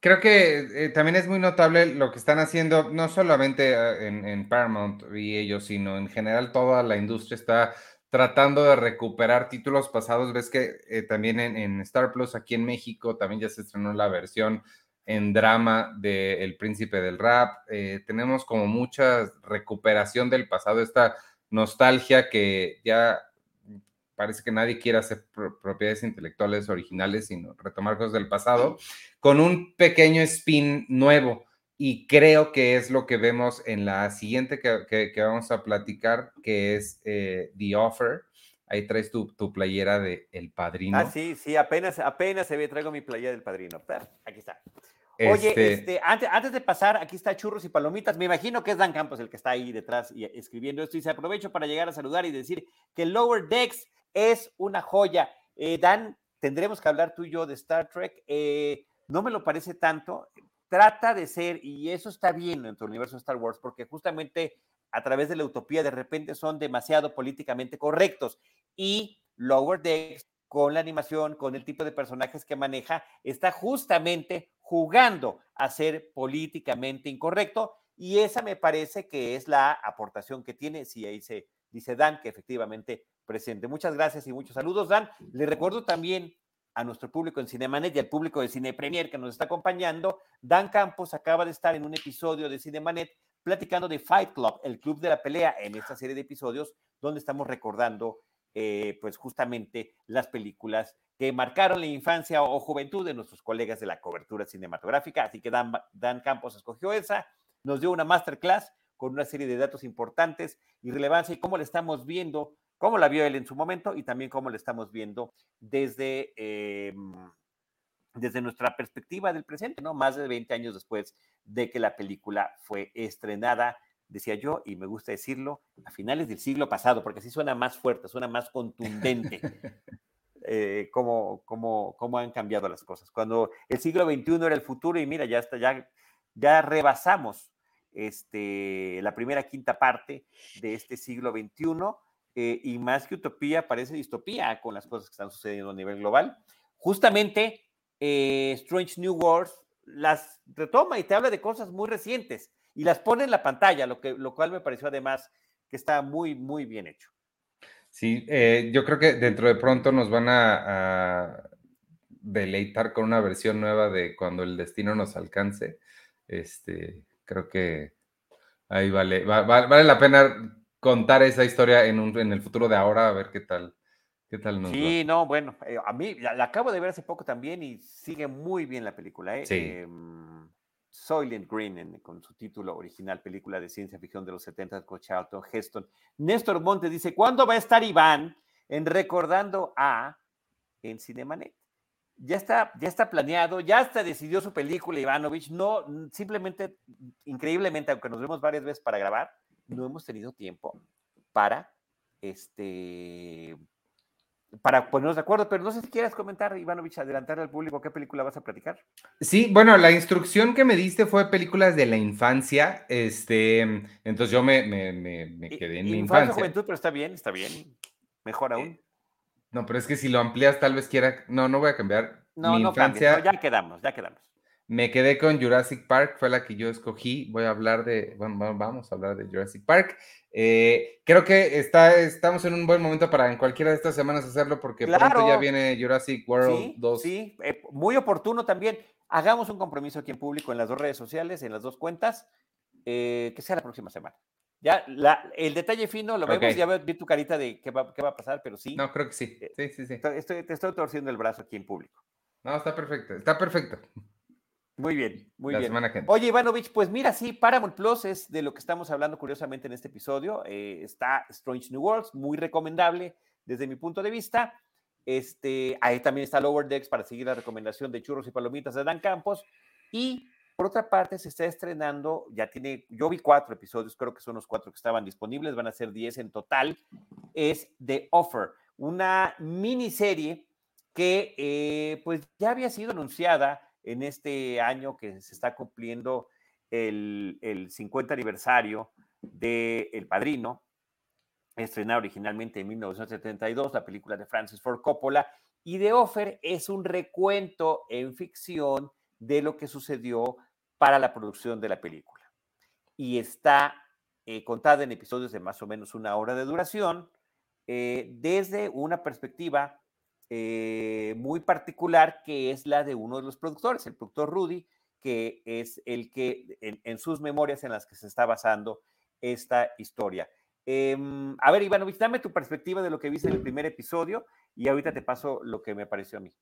Creo que eh, también es muy notable lo que están haciendo, no solamente ah, en, Paramount y ellos, sino en general toda la industria está tratando de recuperar títulos pasados. Ves que eh, también en, Star Plus aquí en México también ya se estrenó la versión en drama de El Príncipe del Rap. Eh, tenemos como mucha recuperación del pasado, esta nostalgia que ya parece que nadie quiere hacer propiedades intelectuales originales, sino retomar cosas del pasado, con un pequeño spin nuevo. Y creo que es lo que vemos en la siguiente que, vamos a platicar, que es eh, The Offer. Ahí traes tu, tu, playera de El Padrino. Ah, sí, sí, apenas, apenas se ve, traigo mi playera del Padrino. aquí está. Oye, este, este antes, antes, de pasar, aquí está Churros y Palomitas. Me imagino que es Dan Campos el que está ahí detrás y escribiendo esto. Y se aprovecho para llegar a saludar y decir que Lower Decks es una joya. Eh, Dan, tendremos que hablar tú y yo de Star Trek. Eh, no me lo parece tanto. Trata de ser, y eso está bien en tu universo de Star Wars, porque justamente a través de la utopía de repente son demasiado políticamente correctos. Y Lower Decks, con la animación, con el tipo de personajes que maneja, está justamente jugando a ser políticamente incorrecto. Y esa me parece que es la aportación que tiene, si ahí se dice Dan, que efectivamente presente. Muchas gracias y muchos saludos, Dan. Le recuerdo también a nuestro público en Cinemanet y al público de Cine Premier que nos está acompañando. Dan Campos acaba de estar en un episodio de Cinemanet platicando de Fight Club, el club de la pelea, en esta serie de episodios donde estamos recordando, eh, pues justamente las películas que marcaron la infancia o juventud de nuestros colegas de la cobertura cinematográfica. Así que Dan, Dan Campos escogió esa, nos dio una masterclass con una serie de datos importantes y relevancia y cómo le estamos viendo cómo la vio él en su momento y también cómo la estamos viendo desde, em, desde nuestra perspectiva del presente, ¿no? Más de 20 años después de que la película fue estrenada, decía yo, y me gusta decirlo, a finales del siglo pasado, porque así suena más fuerte, suena más contundente. Eh, cómo, cómo, cómo, han cambiado las cosas. Cuando el siglo XXI era el futuro y mira, ya está, ya, ya rebasamos este, la primera quinta parte de este siglo XXI eh, y más que utopía, parece distopía con las cosas que están sucediendo a nivel global. Justamente, eh, Strange New Worlds las retoma y te habla de cosas muy recientes y las pone en la pantalla, lo, que, lo cual me pareció además que está muy, muy bien hecho. Sí, eh, yo creo que dentro de pronto nos van a, deleitar con una versión nueva de cuando el destino nos alcance. Este, creo que ahí vale, vale la pena contar esa historia en, un, en el futuro de ahora, a ver qué tal. ¿Qué tal nos Sí, no, bueno, eh, a mí la, acabo de ver hace poco también y sigue muy bien la película. ¿eh? Sí. Em, Soylent Green, con su título original, película de ciencia ficción de los 70 con Charlton Heston. Néstor Montes dice, ¿cuándo va a estar Iván en Recordando a en Cinemanet? Ya está, ya está planeado, ya hasta decidió su película Ivanovich, no, simplemente, increíblemente, aunque nos vemos varias veces para grabar, no hemos tenido tiempo para este para ponernos de acuerdo, pero no sé si quieres comentar, Ivanovich, adelantar al público qué película vas a platicar. Sí, bueno, la instrucción que me diste fue películas de la infancia, este, entonces yo me, me, quedé en mi infancia. juventud, pero está bien, está bien, mejor eh, aún. no, pero es que si lo amplías tal vez quiera, no, no voy a cambiar. No, no infancia, ya quedamos, ya quedamos. Me quedé con Jurassic Park, fue la que yo escogí. Voy a hablar de, bueno, vamos a hablar de Jurassic Park. Eh, creo que está, estamos en un buen momento para en cualquiera de estas semanas hacerlo porque pronto ya viene Jurassic World 2. Sí, eh, muy oportuno también. Hagamos un compromiso aquí en público en las dos redes sociales, en las dos cuentas, eh, que sea la próxima semana. Ya, el detalle fino lo vemos, ya vi tu carita de qué va, qué va a pasar, pero sí. No, creo que sí. Sí, sí, sí. Estoy, te estoy torciendo el brazo aquí en público. No, está perfecto, está perfecto. Muy bien, muy bien. Oye, Ivanovich, pues mira, sí, Paramount Plus es de lo que estamos hablando curiosamente en este episodio. Eh, está Strange New Worlds, muy recomendable desde mi punto de vista. Este, ahí también está Lower Decks para seguir la recomendación de churros y palomitas de Dan Campos. Y por otra parte, se está estrenando, ya tiene, yo vi cuatro episodios, creo que son los cuatro que estaban disponibles, van a ser diez en total. Es The Offer, una miniserie que eh, pues ya había sido anunciada en este año que se está cumpliendo el, 50 aniversario de El Padrino, estrenada originalmente en 1972, la película de Francis Ford Coppola, y The Offer es un recuento en ficción de lo que sucedió para la producción de la película. Y está eh, contada en episodios de más o menos una hora de duración, eh, desde una perspectiva eh, muy particular que es la de uno de los productores, el productor Rudy, que es el que en, sus memorias en las que se está basando esta historia. Em, a ver, Ivanovich, dame tu perspectiva de lo que viste en el primer episodio y ahorita te paso lo que me pareció a mí.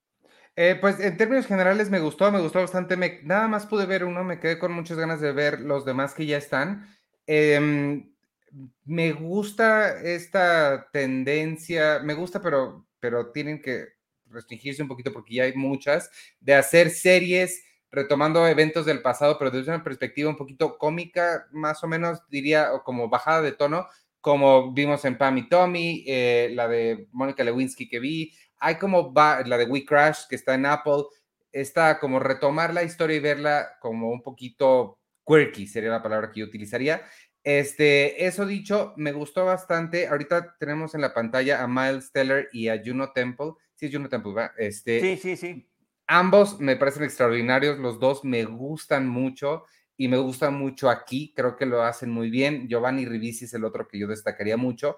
Eh, pues en términos generales me gustó, me gustó bastante. Nada más pude ver uno, me quedé con muchas ganas de ver los demás que ya están. Em, me gusta esta tendencia, me gusta, pero pero tienen que restringirse un poquito porque ya hay muchas, de hacer series retomando eventos del pasado, pero desde una perspectiva un poquito cómica, más o menos diría, o como bajada de tono, como vimos en Pam y Tommy, eh, la de Mónica Lewinsky que vi, hay como va, la de We Crash que está en Apple, está como retomar la historia y verla como un poquito quirky, sería la palabra que yo utilizaría. Este, eso dicho, me gustó bastante. Ahorita tenemos en la pantalla a Miles Teller y a Juno Temple. Sí, es Juno Temple, ¿verdad? Este, sí, sí, sí. Ambos me parecen extraordinarios, los dos me gustan mucho y me gustan mucho aquí, creo que lo hacen muy bien. Giovanni Ribisi es el otro que yo destacaría mucho,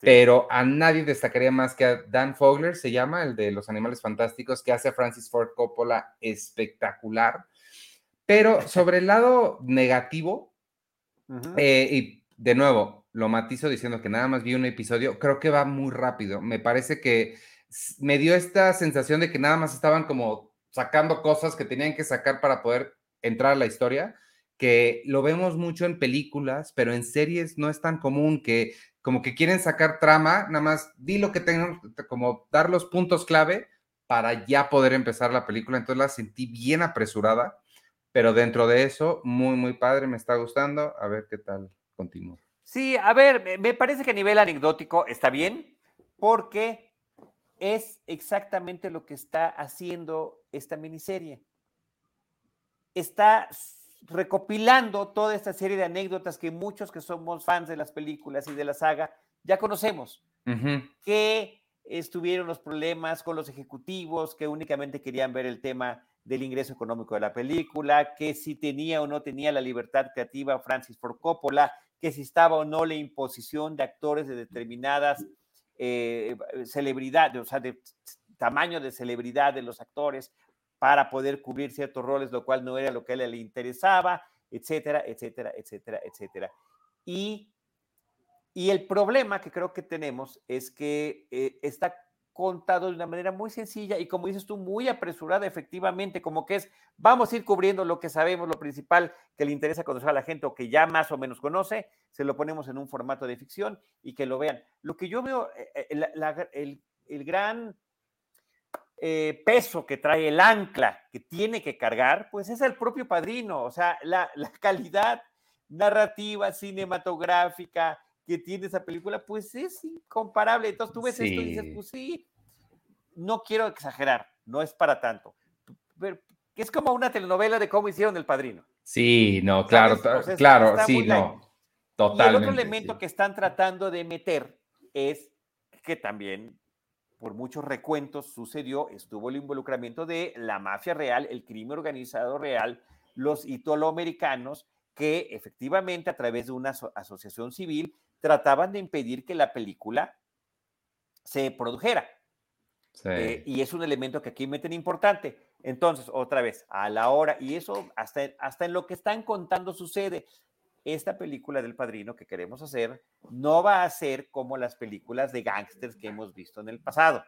pero a nadie destacaría más que a Dan Fogler, se llama, el de Los Animales Fantásticos, que hace a Francis Ford Coppola espectacular. Pero sobre el lado negativo, eh, y de nuevo, lo matizo diciendo que nada más vi un episodio, creo que va muy rápido. Me parece que me dio esta sensación de que nada más estaban como sacando cosas que tenían que sacar para poder entrar a la historia, que lo vemos mucho en películas, pero en series no es tan común que como que quieren sacar trama, nada más di lo que tengan, como dar los puntos clave para ya poder empezar la película. Entonces la sentí bien apresurada pero dentro de eso, muy, muy padre, me está gustando. A ver qué tal continúa. Sí, a ver, me parece que a nivel anecdótico está bien, porque es exactamente lo que está haciendo esta miniserie. Está recopilando toda esta serie de anécdotas que muchos que somos fans de las películas y de la saga ya conocemos. Que estuvieron los problemas con los ejecutivos que únicamente querían ver el tema del ingreso económico de la película, que si tenía o no tenía la libertad creativa Francis Ford Coppola, que si estaba o no la imposición de actores de determinadas eh, celebridades, o sea, de tamaño de celebridad de los actores para poder cubrir ciertos roles, lo cual no era lo que a él le interesaba, etcétera, etcétera, etcétera, etcétera. Y, y el problema que creo que tenemos es que eh, está contado de una manera muy sencilla y como dices tú, muy apresurada efectivamente, como que es, vamos a ir cubriendo lo que sabemos, lo principal que le interesa conocer a la gente o que ya más o menos conoce, se lo ponemos en un formato de ficción y que lo vean. Lo que yo veo, eh, eh, el, gran eh, peso que trae el ancla que tiene que cargar, pues es el propio padrino, o sea, la, la calidad narrativa, cinematográfica, que tiene esa película, pues es incomparable. Entonces tú ves esto y dices, pues sí, no quiero exagerar, no es para tanto. Pero es como una telenovela de cómo hicieron El Padrino. Sí, no, claro, claro, sí, no. Totalmente. Y el otro elemento que están tratando de meter es que también por muchos recuentos sucedió, estuvo el involucramiento de la mafia real, el crimen organizado real, los italoamericanos, que efectivamente a través de una asociación civil trataban de impedir que la película se produjera. Eh, y es un elemento que aquí meten importante. Entonces, otra vez, a la hora, y eso hasta, hasta en lo que están contando sucede. Esta película del padrino que queremos hacer no va a ser como las películas de gángsters que hemos visto en el pasado.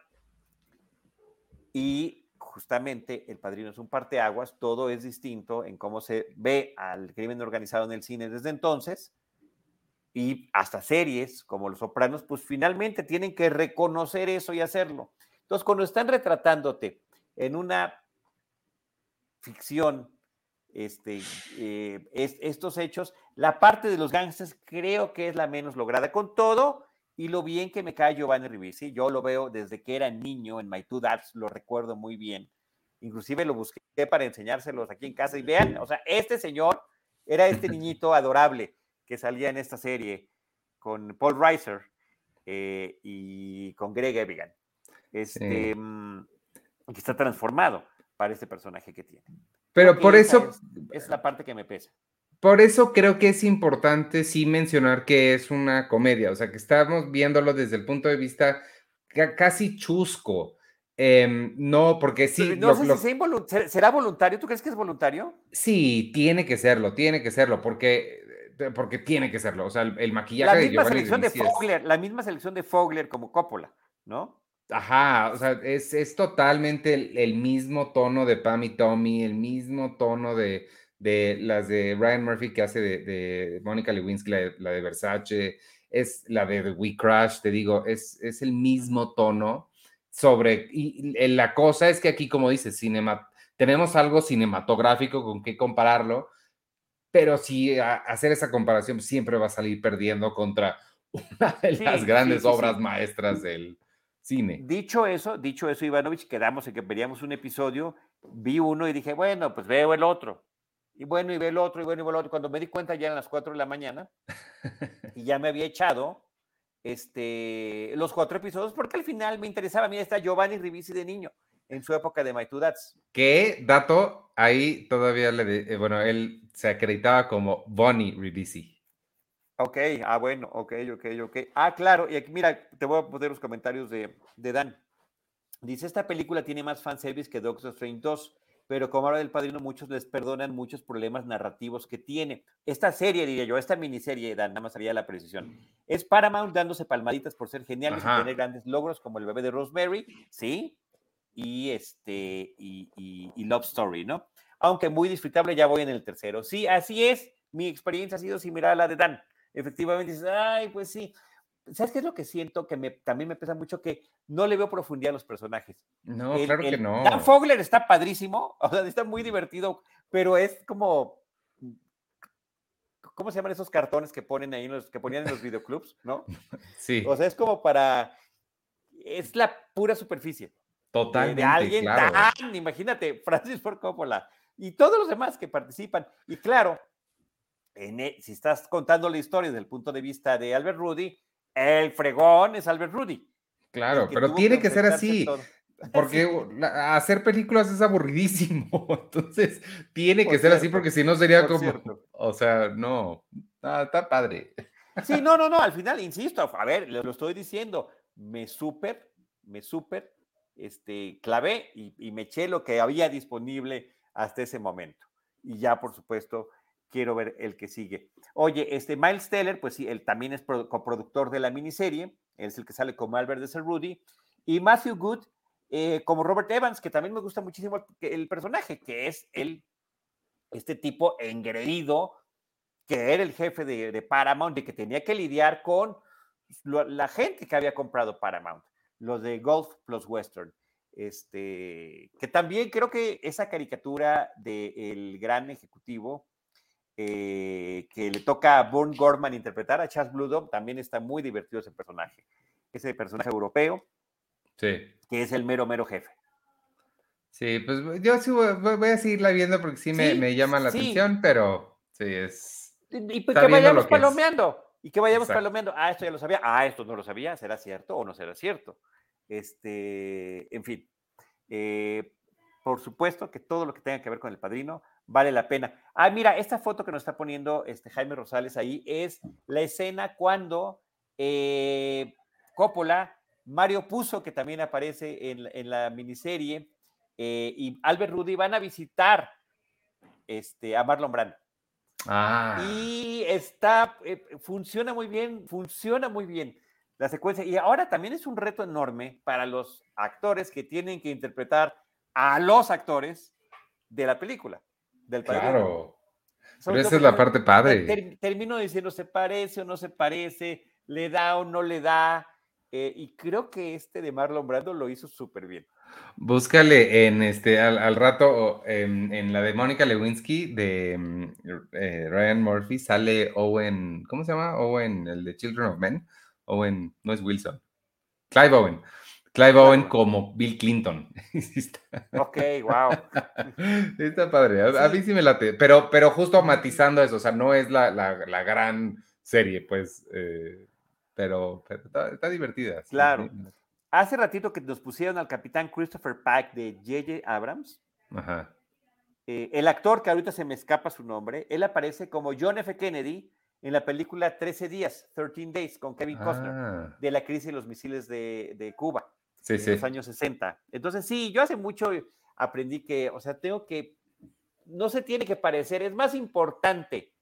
Y justamente el padrino es un parteaguas, todo es distinto en cómo se ve al crimen organizado en el cine desde entonces y hasta series como Los Sopranos, pues finalmente tienen que reconocer eso y hacerlo. Entonces, cuando están retratándote en una ficción este, eh, estos hechos, la parte de los gangsters creo que es la menos lograda, con todo y lo bien que me cae Giovanni Ribisi. Yo lo veo desde que era niño en My Two Dads, lo recuerdo muy bien. Inclusive lo busqué para enseñárselos aquí en casa y vean, o sea, este señor era este niñito adorable que salía en esta serie con Paul Reiser eh, y con Greg Evigan. Este, mm, que está transformado para este personaje que tiene. Pero por eso... Es, la parte que me pesa. Por eso creo que es importante sí mencionar que es una comedia, o sea, que estamos viéndolo desde el punto de vista casi chusco. Em, no, porque sí. No sé si será voluntario. ¿Tú crees que es voluntario? Sí, tiene que serlo, tiene que serlo, porque porque tiene que serlo. O sea, el, maquillaje la misma selección de Fogler, la misma selección de Fogler como Coppola, ¿no? Ajá, o sea, es, totalmente el, mismo tono de Pam y Tommy, el mismo tono de, de las de Ryan Murphy que hace de, de Monica Lewinsky, la de, Versace, es la de The We Crash, te digo, es, es el mismo tono sobre, y, la cosa es que aquí, como dices, cinema, tenemos algo cinematográfico con qué compararlo, pero si hacer esa comparación siempre va a salir perdiendo contra una de las grandes obras maestras del cine. Dicho eso, dicho eso, Ivanovich, quedamos en que veríamos un episodio, vi uno y dije, bueno, pues veo el otro. Y bueno, y veo el otro, y bueno, y veo el otro. Cuando me di cuenta ya eran las 4 de la mañana y ya me había echado este, los cuatro episodios porque al final me interesaba. Mira, está Giovanni Ribisi de niño en su época de My Two Dads. ¿Qué dato ahí todavía le, eh, bueno, él se acreditaba como Bonnie Ribisi. Ok, ah, bueno, ok, ok, ok. Ah, claro, y aquí, mira, te voy a poner los comentarios de, de Dan. Dice, esta película tiene más fanservice que Doctor Strange 2, pero como habla del padrino, muchos les perdonan muchos problemas narrativos que tiene. Esta serie, diría yo, esta miniserie, Dan, nada más haría la precisión, es Paramount dándose palmaditas por ser geniales y tener grandes logros como el bebé de Rosemary, ¿sí? Y, este, y, Love Story, ¿no? Aunque muy disfrutable, ya voy en el tercero. Sí, así es. Mi experiencia ha sido similar a la de Dan. Efectivamente, dices, ay, pues sí. ¿Sabes qué es lo que siento? Que me, también me pesa mucho que no le veo profundidad a los personajes. No, claro que no. Dan Fogler está padrísimo, o sea, está muy divertido, pero es como. ¿Cómo se llaman esos cartones que ponen ahí, los, que ponían en los videoclubs, no? Sí. O sea, es como para. Es la pura superficie. Totalmente. De, alguien tan, imagínate, Francis Ford Coppola y todos los demás que participan. Y claro, en, e, si estás contando la historia desde el punto de vista de Albert Rudy, el fregón es Albert Rudy. Claro, pero tiene que, ser así. Porque hacer películas es aburridísimo. Entonces, tiene que ser así porque si no sería como. O sea, no. Está padre. Sí, no, no, no, al final, insisto, a ver, lo, estoy diciendo, me súper, me súper, este, clavé y, y, me eché lo que había disponible hasta ese momento. Y ya, por supuesto, quiero ver el que sigue. Oye, este Miles Teller, pues sí, él también es coproductor de la miniserie, es el que sale como Albert de Rudy, y Matthew Good eh, como Robert Evans, que también me gusta muchísimo el, personaje, que es el, este tipo engreído, que era el jefe de, Paramount y que tenía que lidiar con la gente que había comprado Paramount, los de Golf Plus Western. Este, que también creo que esa caricatura del gran ejecutivo eh, que le toca a Bourne Gorman interpretar a Charles Blue también está muy divertido ese personaje. Ese personaje europeo, sí. que es el mero, mero jefe. Sí, pues yo sí voy, a seguirla viendo porque sí, me, llama la atención, pero sí, es... Y, pues que vayamos palomeando, y que vayamos palomeando. Ah, esto ya lo sabía, ah, esto no lo sabía, ¿será cierto o no será cierto? Este, en fin, eh, por supuesto que todo lo que tenga que ver con el padrino vale la pena. Ah, mira, esta foto que nos está poniendo este Jaime Rosales ahí es la escena cuando eh, Coppola, Mario Puzo, que también aparece en, la miniserie, eh, y Albert Rudy van a visitar este, a Marlon Brando. Ah. Y está, eh, funciona muy bien, funciona muy bien la secuencia. Y ahora también es un reto enorme para los actores que tienen que interpretar a los actores de la película del Claro. Pero esa es la parte padre. termino diciendo, ¿se parece o no se parece? ¿Le da o no le da? Eh, y creo que este de Marlon Brando lo hizo súper bien. Búscale en este al, rato en, la de Mónica Lewinsky de mm, eh, Ryan Murphy sale Owen, ¿cómo se llama? Owen, el de Children of Men. Owen, no es Wilson. Clive Owen. Clive Owen como Bill Clinton. ok, wow. Está padre. A, mí sí me late. Pero, pero justo matizando eso, o sea, no es la, gran serie, pues. Eh, pero, está, divertida. Claro. Hace ratito que nos pusieron al capitán Christopher Pike de J.J. Abrams. Ajá. Eh, el actor, que ahorita se me escapa su nombre, él aparece como John F. Kennedy en la película 13 días, 13 Days, con Kevin Costner, ah. de la crisis de los misiles de Cuba sí, en los años 60. Entonces, sí, yo hace mucho aprendí que, o sea, tengo que, no se tiene que parecer, es más importante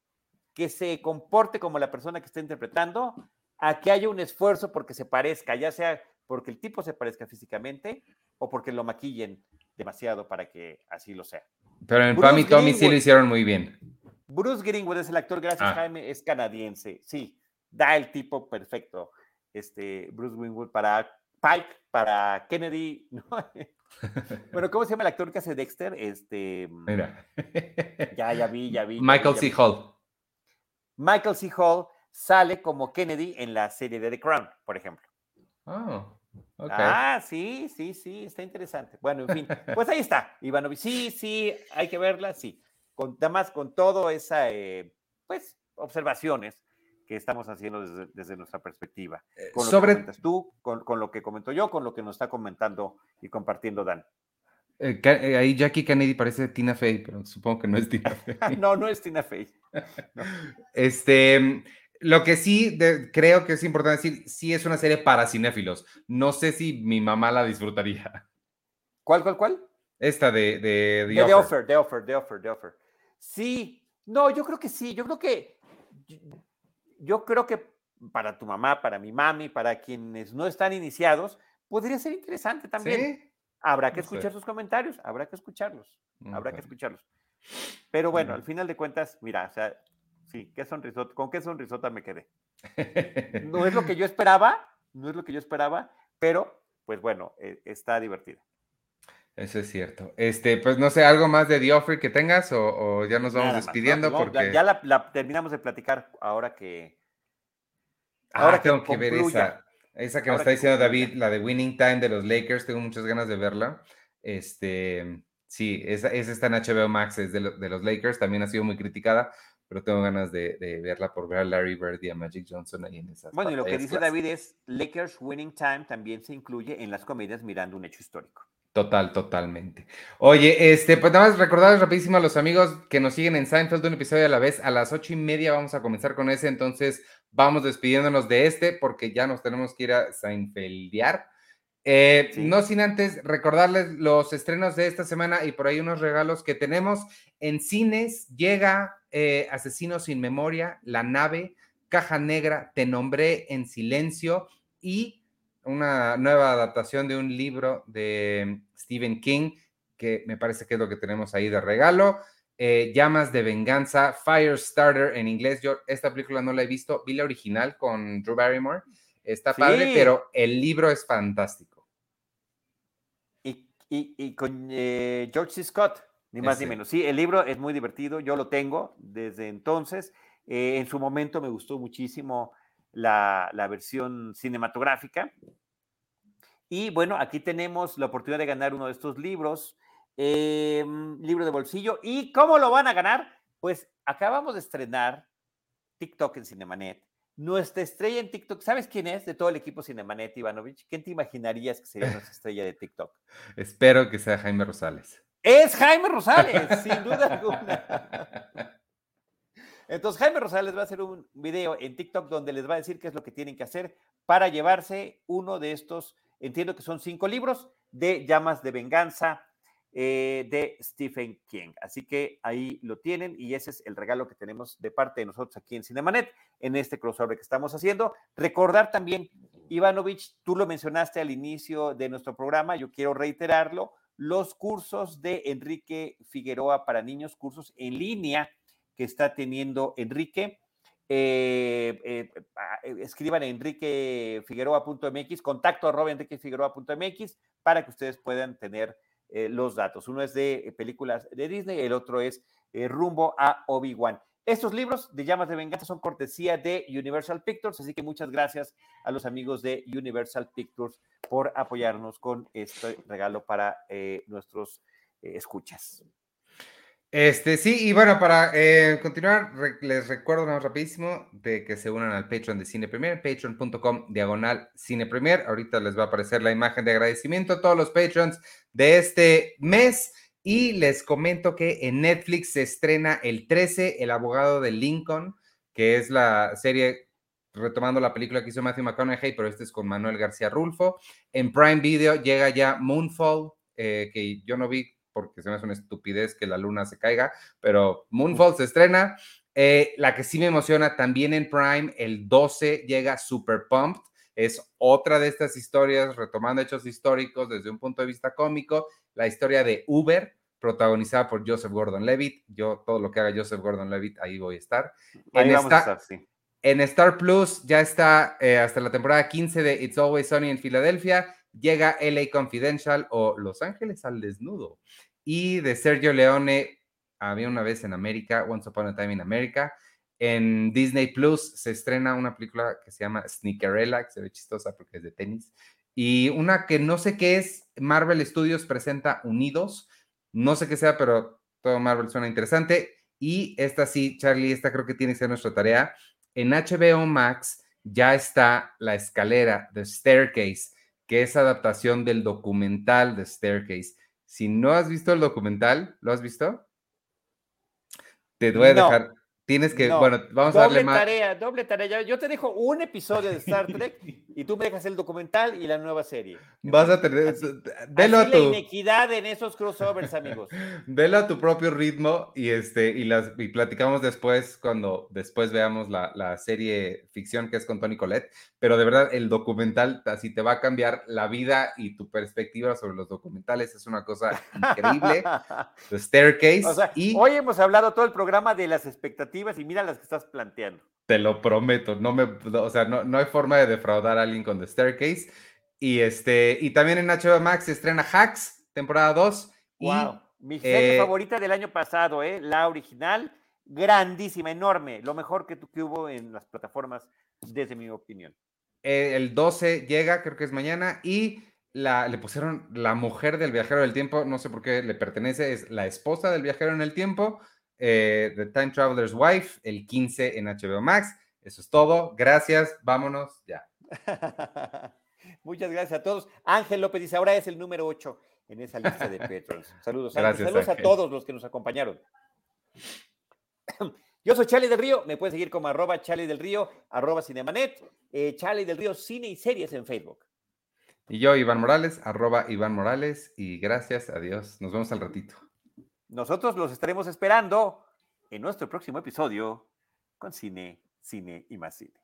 que se comporte como la persona que está interpretando a que haya un esfuerzo porque se parezca, ya sea porque el tipo se parezca físicamente o porque lo maquillen demasiado para que así lo sea. Pero en Pam y Tommy sí lo hicieron muy bien. Bruce Greenwood es el actor, gracias ah. Jaime, es canadiense, sí, da el tipo perfecto, este Bruce Greenwood para Pike para Kennedy. bueno, ¿cómo se llama el actor que hace Dexter? Este. Mira. Ya, ya vi, ya vi. Michael C. Hall. Michael C. Hall sale como Kennedy en la serie de The Crown, por ejemplo. Oh, Ah, sí, sí, sí, está interesante. Bueno, en fin, pues ahí está, Ivanovic. Sí, sí, hay que verla, sí. Con, además, con todo esa, eh, pues, observaciones que estamos haciendo desde, nuestra perspectiva. Con lo Sobre... que tú, con, lo que comento yo, con lo que nos está comentando y compartiendo Dan. Eh, eh, ahí Jackie Kennedy parece Tina Fey, pero supongo que no es Tina Fey. no, no es Tina Fey. Este, lo que sí creo que es importante decir, sí es una serie para cinéfilos. No sé si mi mamá la disfrutaría. ¿Cuál, cuál, cuál? Esta de, de, The, offer. The Offer, The Offer, The Offer. Sí, no, yo creo que sí, yo creo que yo creo que para tu mamá, para mi mami, para quienes no están iniciados, podría ser interesante también. Habrá que escuchar sus comentarios, habrá que escucharlos, habrá que escucharlos. Pero bueno, al final de cuentas, mira, o sea, sí, qué sonrisota, con qué sonrisota me quedé. No es lo que yo esperaba, no es lo que yo esperaba, pero pues bueno, e, está divertida. Eso es cierto. Este, pues no sé, algo más de The Offer que tengas o, ya nos vamos despidiendo porque ya, la, terminamos de platicar ahora que ah, ahora tengo que, ver esa, esa que nos está diciendo David, la de Winning Time de los Lakers, tengo muchas ganas de verla. Este, sí, esa, esa está en HBO Max, es de, los Lakers, también ha sido muy criticada, pero tengo ganas de, verla por ver a Larry Bird y a Magic Johnson ahí en esa. Bueno, y lo que dice David es Lakers Winning Time también se incluye en las comedias mirando un hecho histórico. Total, totalmente. Oye, este, pues nada más recordarles rapidísimo a los amigos que nos siguen en Seinfeld un episodio a la vez. A las ocho y media vamos a comenzar con ese, entonces vamos despidiéndonos de este porque ya nos tenemos que ir a Seinfeldear. Eh, no sin antes recordarles los estrenos de esta semana y por ahí unos regalos que tenemos. En cines llega eh, Asesino sin Memoria, La Nave, Caja Negra, Te Nombré en Silencio y una nueva adaptación de un libro de Stephen King, que me parece que es lo que tenemos ahí de regalo. Eh, Llamas de Venganza, Firestarter en inglés. Yo esta película no la he visto, vi la original con Drew Barrymore. Está padre, pero el libro es fantástico. Y, con eh, George C. Scott, ni más ni menos. Sí, el libro es muy divertido, yo lo tengo desde entonces. Eh, en su momento me gustó muchísimo la, versión cinematográfica. Y bueno, aquí tenemos la oportunidad de ganar uno de estos libros, em, libro de bolsillo. ¿Y cómo lo van a ganar? Pues acabamos de estrenar TikTok en Cinemanet. Nuestra estrella en TikTok, ¿sabes quién es de todo el equipo Cinemanet, Ivanovich? ¿Quién te imaginarías que sería nuestra estrella de TikTok? Espero que sea Jaime Rosales. Es Jaime Rosales, sin duda alguna. Entonces, Jaime Rosales va a hacer un video en TikTok donde les va a decir qué es lo que tienen que hacer para llevarse uno de estos, entiendo que son cinco libros de Llamas de Venganza eh, de Stephen King. Así que ahí lo tienen y ese es el regalo que tenemos de parte de nosotros aquí en Cinemanet en este crossover que estamos haciendo. Recordar también, Ivanovich, tú lo mencionaste al inicio de nuestro programa, yo quiero reiterarlo, los cursos de Enrique Figueroa para niños, cursos en línea que está teniendo Enrique. Eh, eh, ah, eh, escriban en enriquefigueroa.mx, contacto arroba enriquefigueroa.mx para que ustedes puedan tener los datos. Uno es de películas de Disney, el otro es rumbo a Obi-Wan. Estos libros de llamas de venganza son cortesía de Universal Pictures, así que muchas gracias a los amigos de Universal Pictures por apoyarnos con este regalo para nuestros escuchas. Este, sí, y bueno, para eh, continuar, les recuerdo más rapidísimo de que se unan al Patreon de Cine Premier, patreon.com diagonal Cine Premier. Ahorita les va a aparecer la imagen de agradecimiento a todos los Patreons de este mes. Y les comento que en Netflix se estrena el 13, El abogado de Lincoln, que es la serie retomando la película que hizo Matthew McConaughey, pero este es con Manuel García Rulfo. En Prime Video llega ya Moonfall, eh, que yo no vi porque se me hace una estupidez que la luna se caiga, pero Moonfall se estrena. Eh, la que sí me emociona también en Prime, el 12 llega Super Pumped. Es otra de estas historias, retomando hechos históricos desde un punto de vista cómico, la historia de Uber, protagonizada por Joseph Gordon-Levitt. Yo, todo lo que haga Joseph Gordon-Levitt, ahí voy a estar. en, Star, en Star Plus ya está eh, hasta la temporada 15 de It's Always Sunny en Filadelfia. Llega LA Confidential o Los Ángeles al desnudo y de Sergio Leone, había una vez en América, Once Upon a Time in America. En Disney Plus se estrena una película que se llama Sneakerella, que se ve chistosa porque es de tenis. Y una que no sé qué es, Marvel Studios presenta Unidos. No sé qué sea, pero todo Marvel suena interesante. Y esta sí, Charlie, esta creo que tiene que ser nuestra tarea. En HBO Max ya está La Escalera, The Staircase, que es adaptación del documental The Staircase. Si no has visto el documental, ¿lo has visto? Te voy a dejar, Tienes que, bueno, vamos a darle más. tarea, doble tarea. Yo te dejo un episodio de Star Trek y tú me dejas el documental y la nueva serie. Vas a tener. velo a tu. la inequidad en esos crossovers, amigos. Velo a tu propio ritmo y este y las y platicamos después cuando después veamos la, la serie ficción que es con Tony Colette. Pero de verdad, el documental así te va a cambiar la vida y tu perspectiva sobre los documentales. Es una cosa increíble. The Staircase. y... Hoy hemos hablado todo el programa de las expectativas y mira las que estás planteando. Te lo prometo, no me, o sea, no, no hay forma de defraudar a alguien con The Staircase. Y este, y también en HBO Max se estrena Hacks, temporada 2. Wow, mi serie eh, favorita del año pasado, ¿eh? la original, grandísima, enorme, lo mejor que, que hubo en las plataformas, desde mi opinión. Eh, el 12 llega, creo que es mañana, y la, le pusieron la mujer del viajero del tiempo, no sé por qué le pertenece, es la esposa del viajero en el tiempo, eh, The Time Traveler's Wife, el 15 en HBO Max. Eso es todo. Gracias. Vámonos ya. Muchas gracias a todos. Ángel López dice, ahora es el número 8. en esa lista de patrons. Saludos, saludos a todos los que nos acompañaron. Yo soy Charlie del Río, me puedes seguir como arroba Charlie del Río, arroba Cinemanet, eh, Charlie del Río Cine y Series en Facebook. Y yo, Iván Morales, arroba Iván Morales, y gracias, adiós, nos vemos al ratito. Nosotros los estaremos esperando en nuestro próximo episodio con Cine, Cine y más Cine.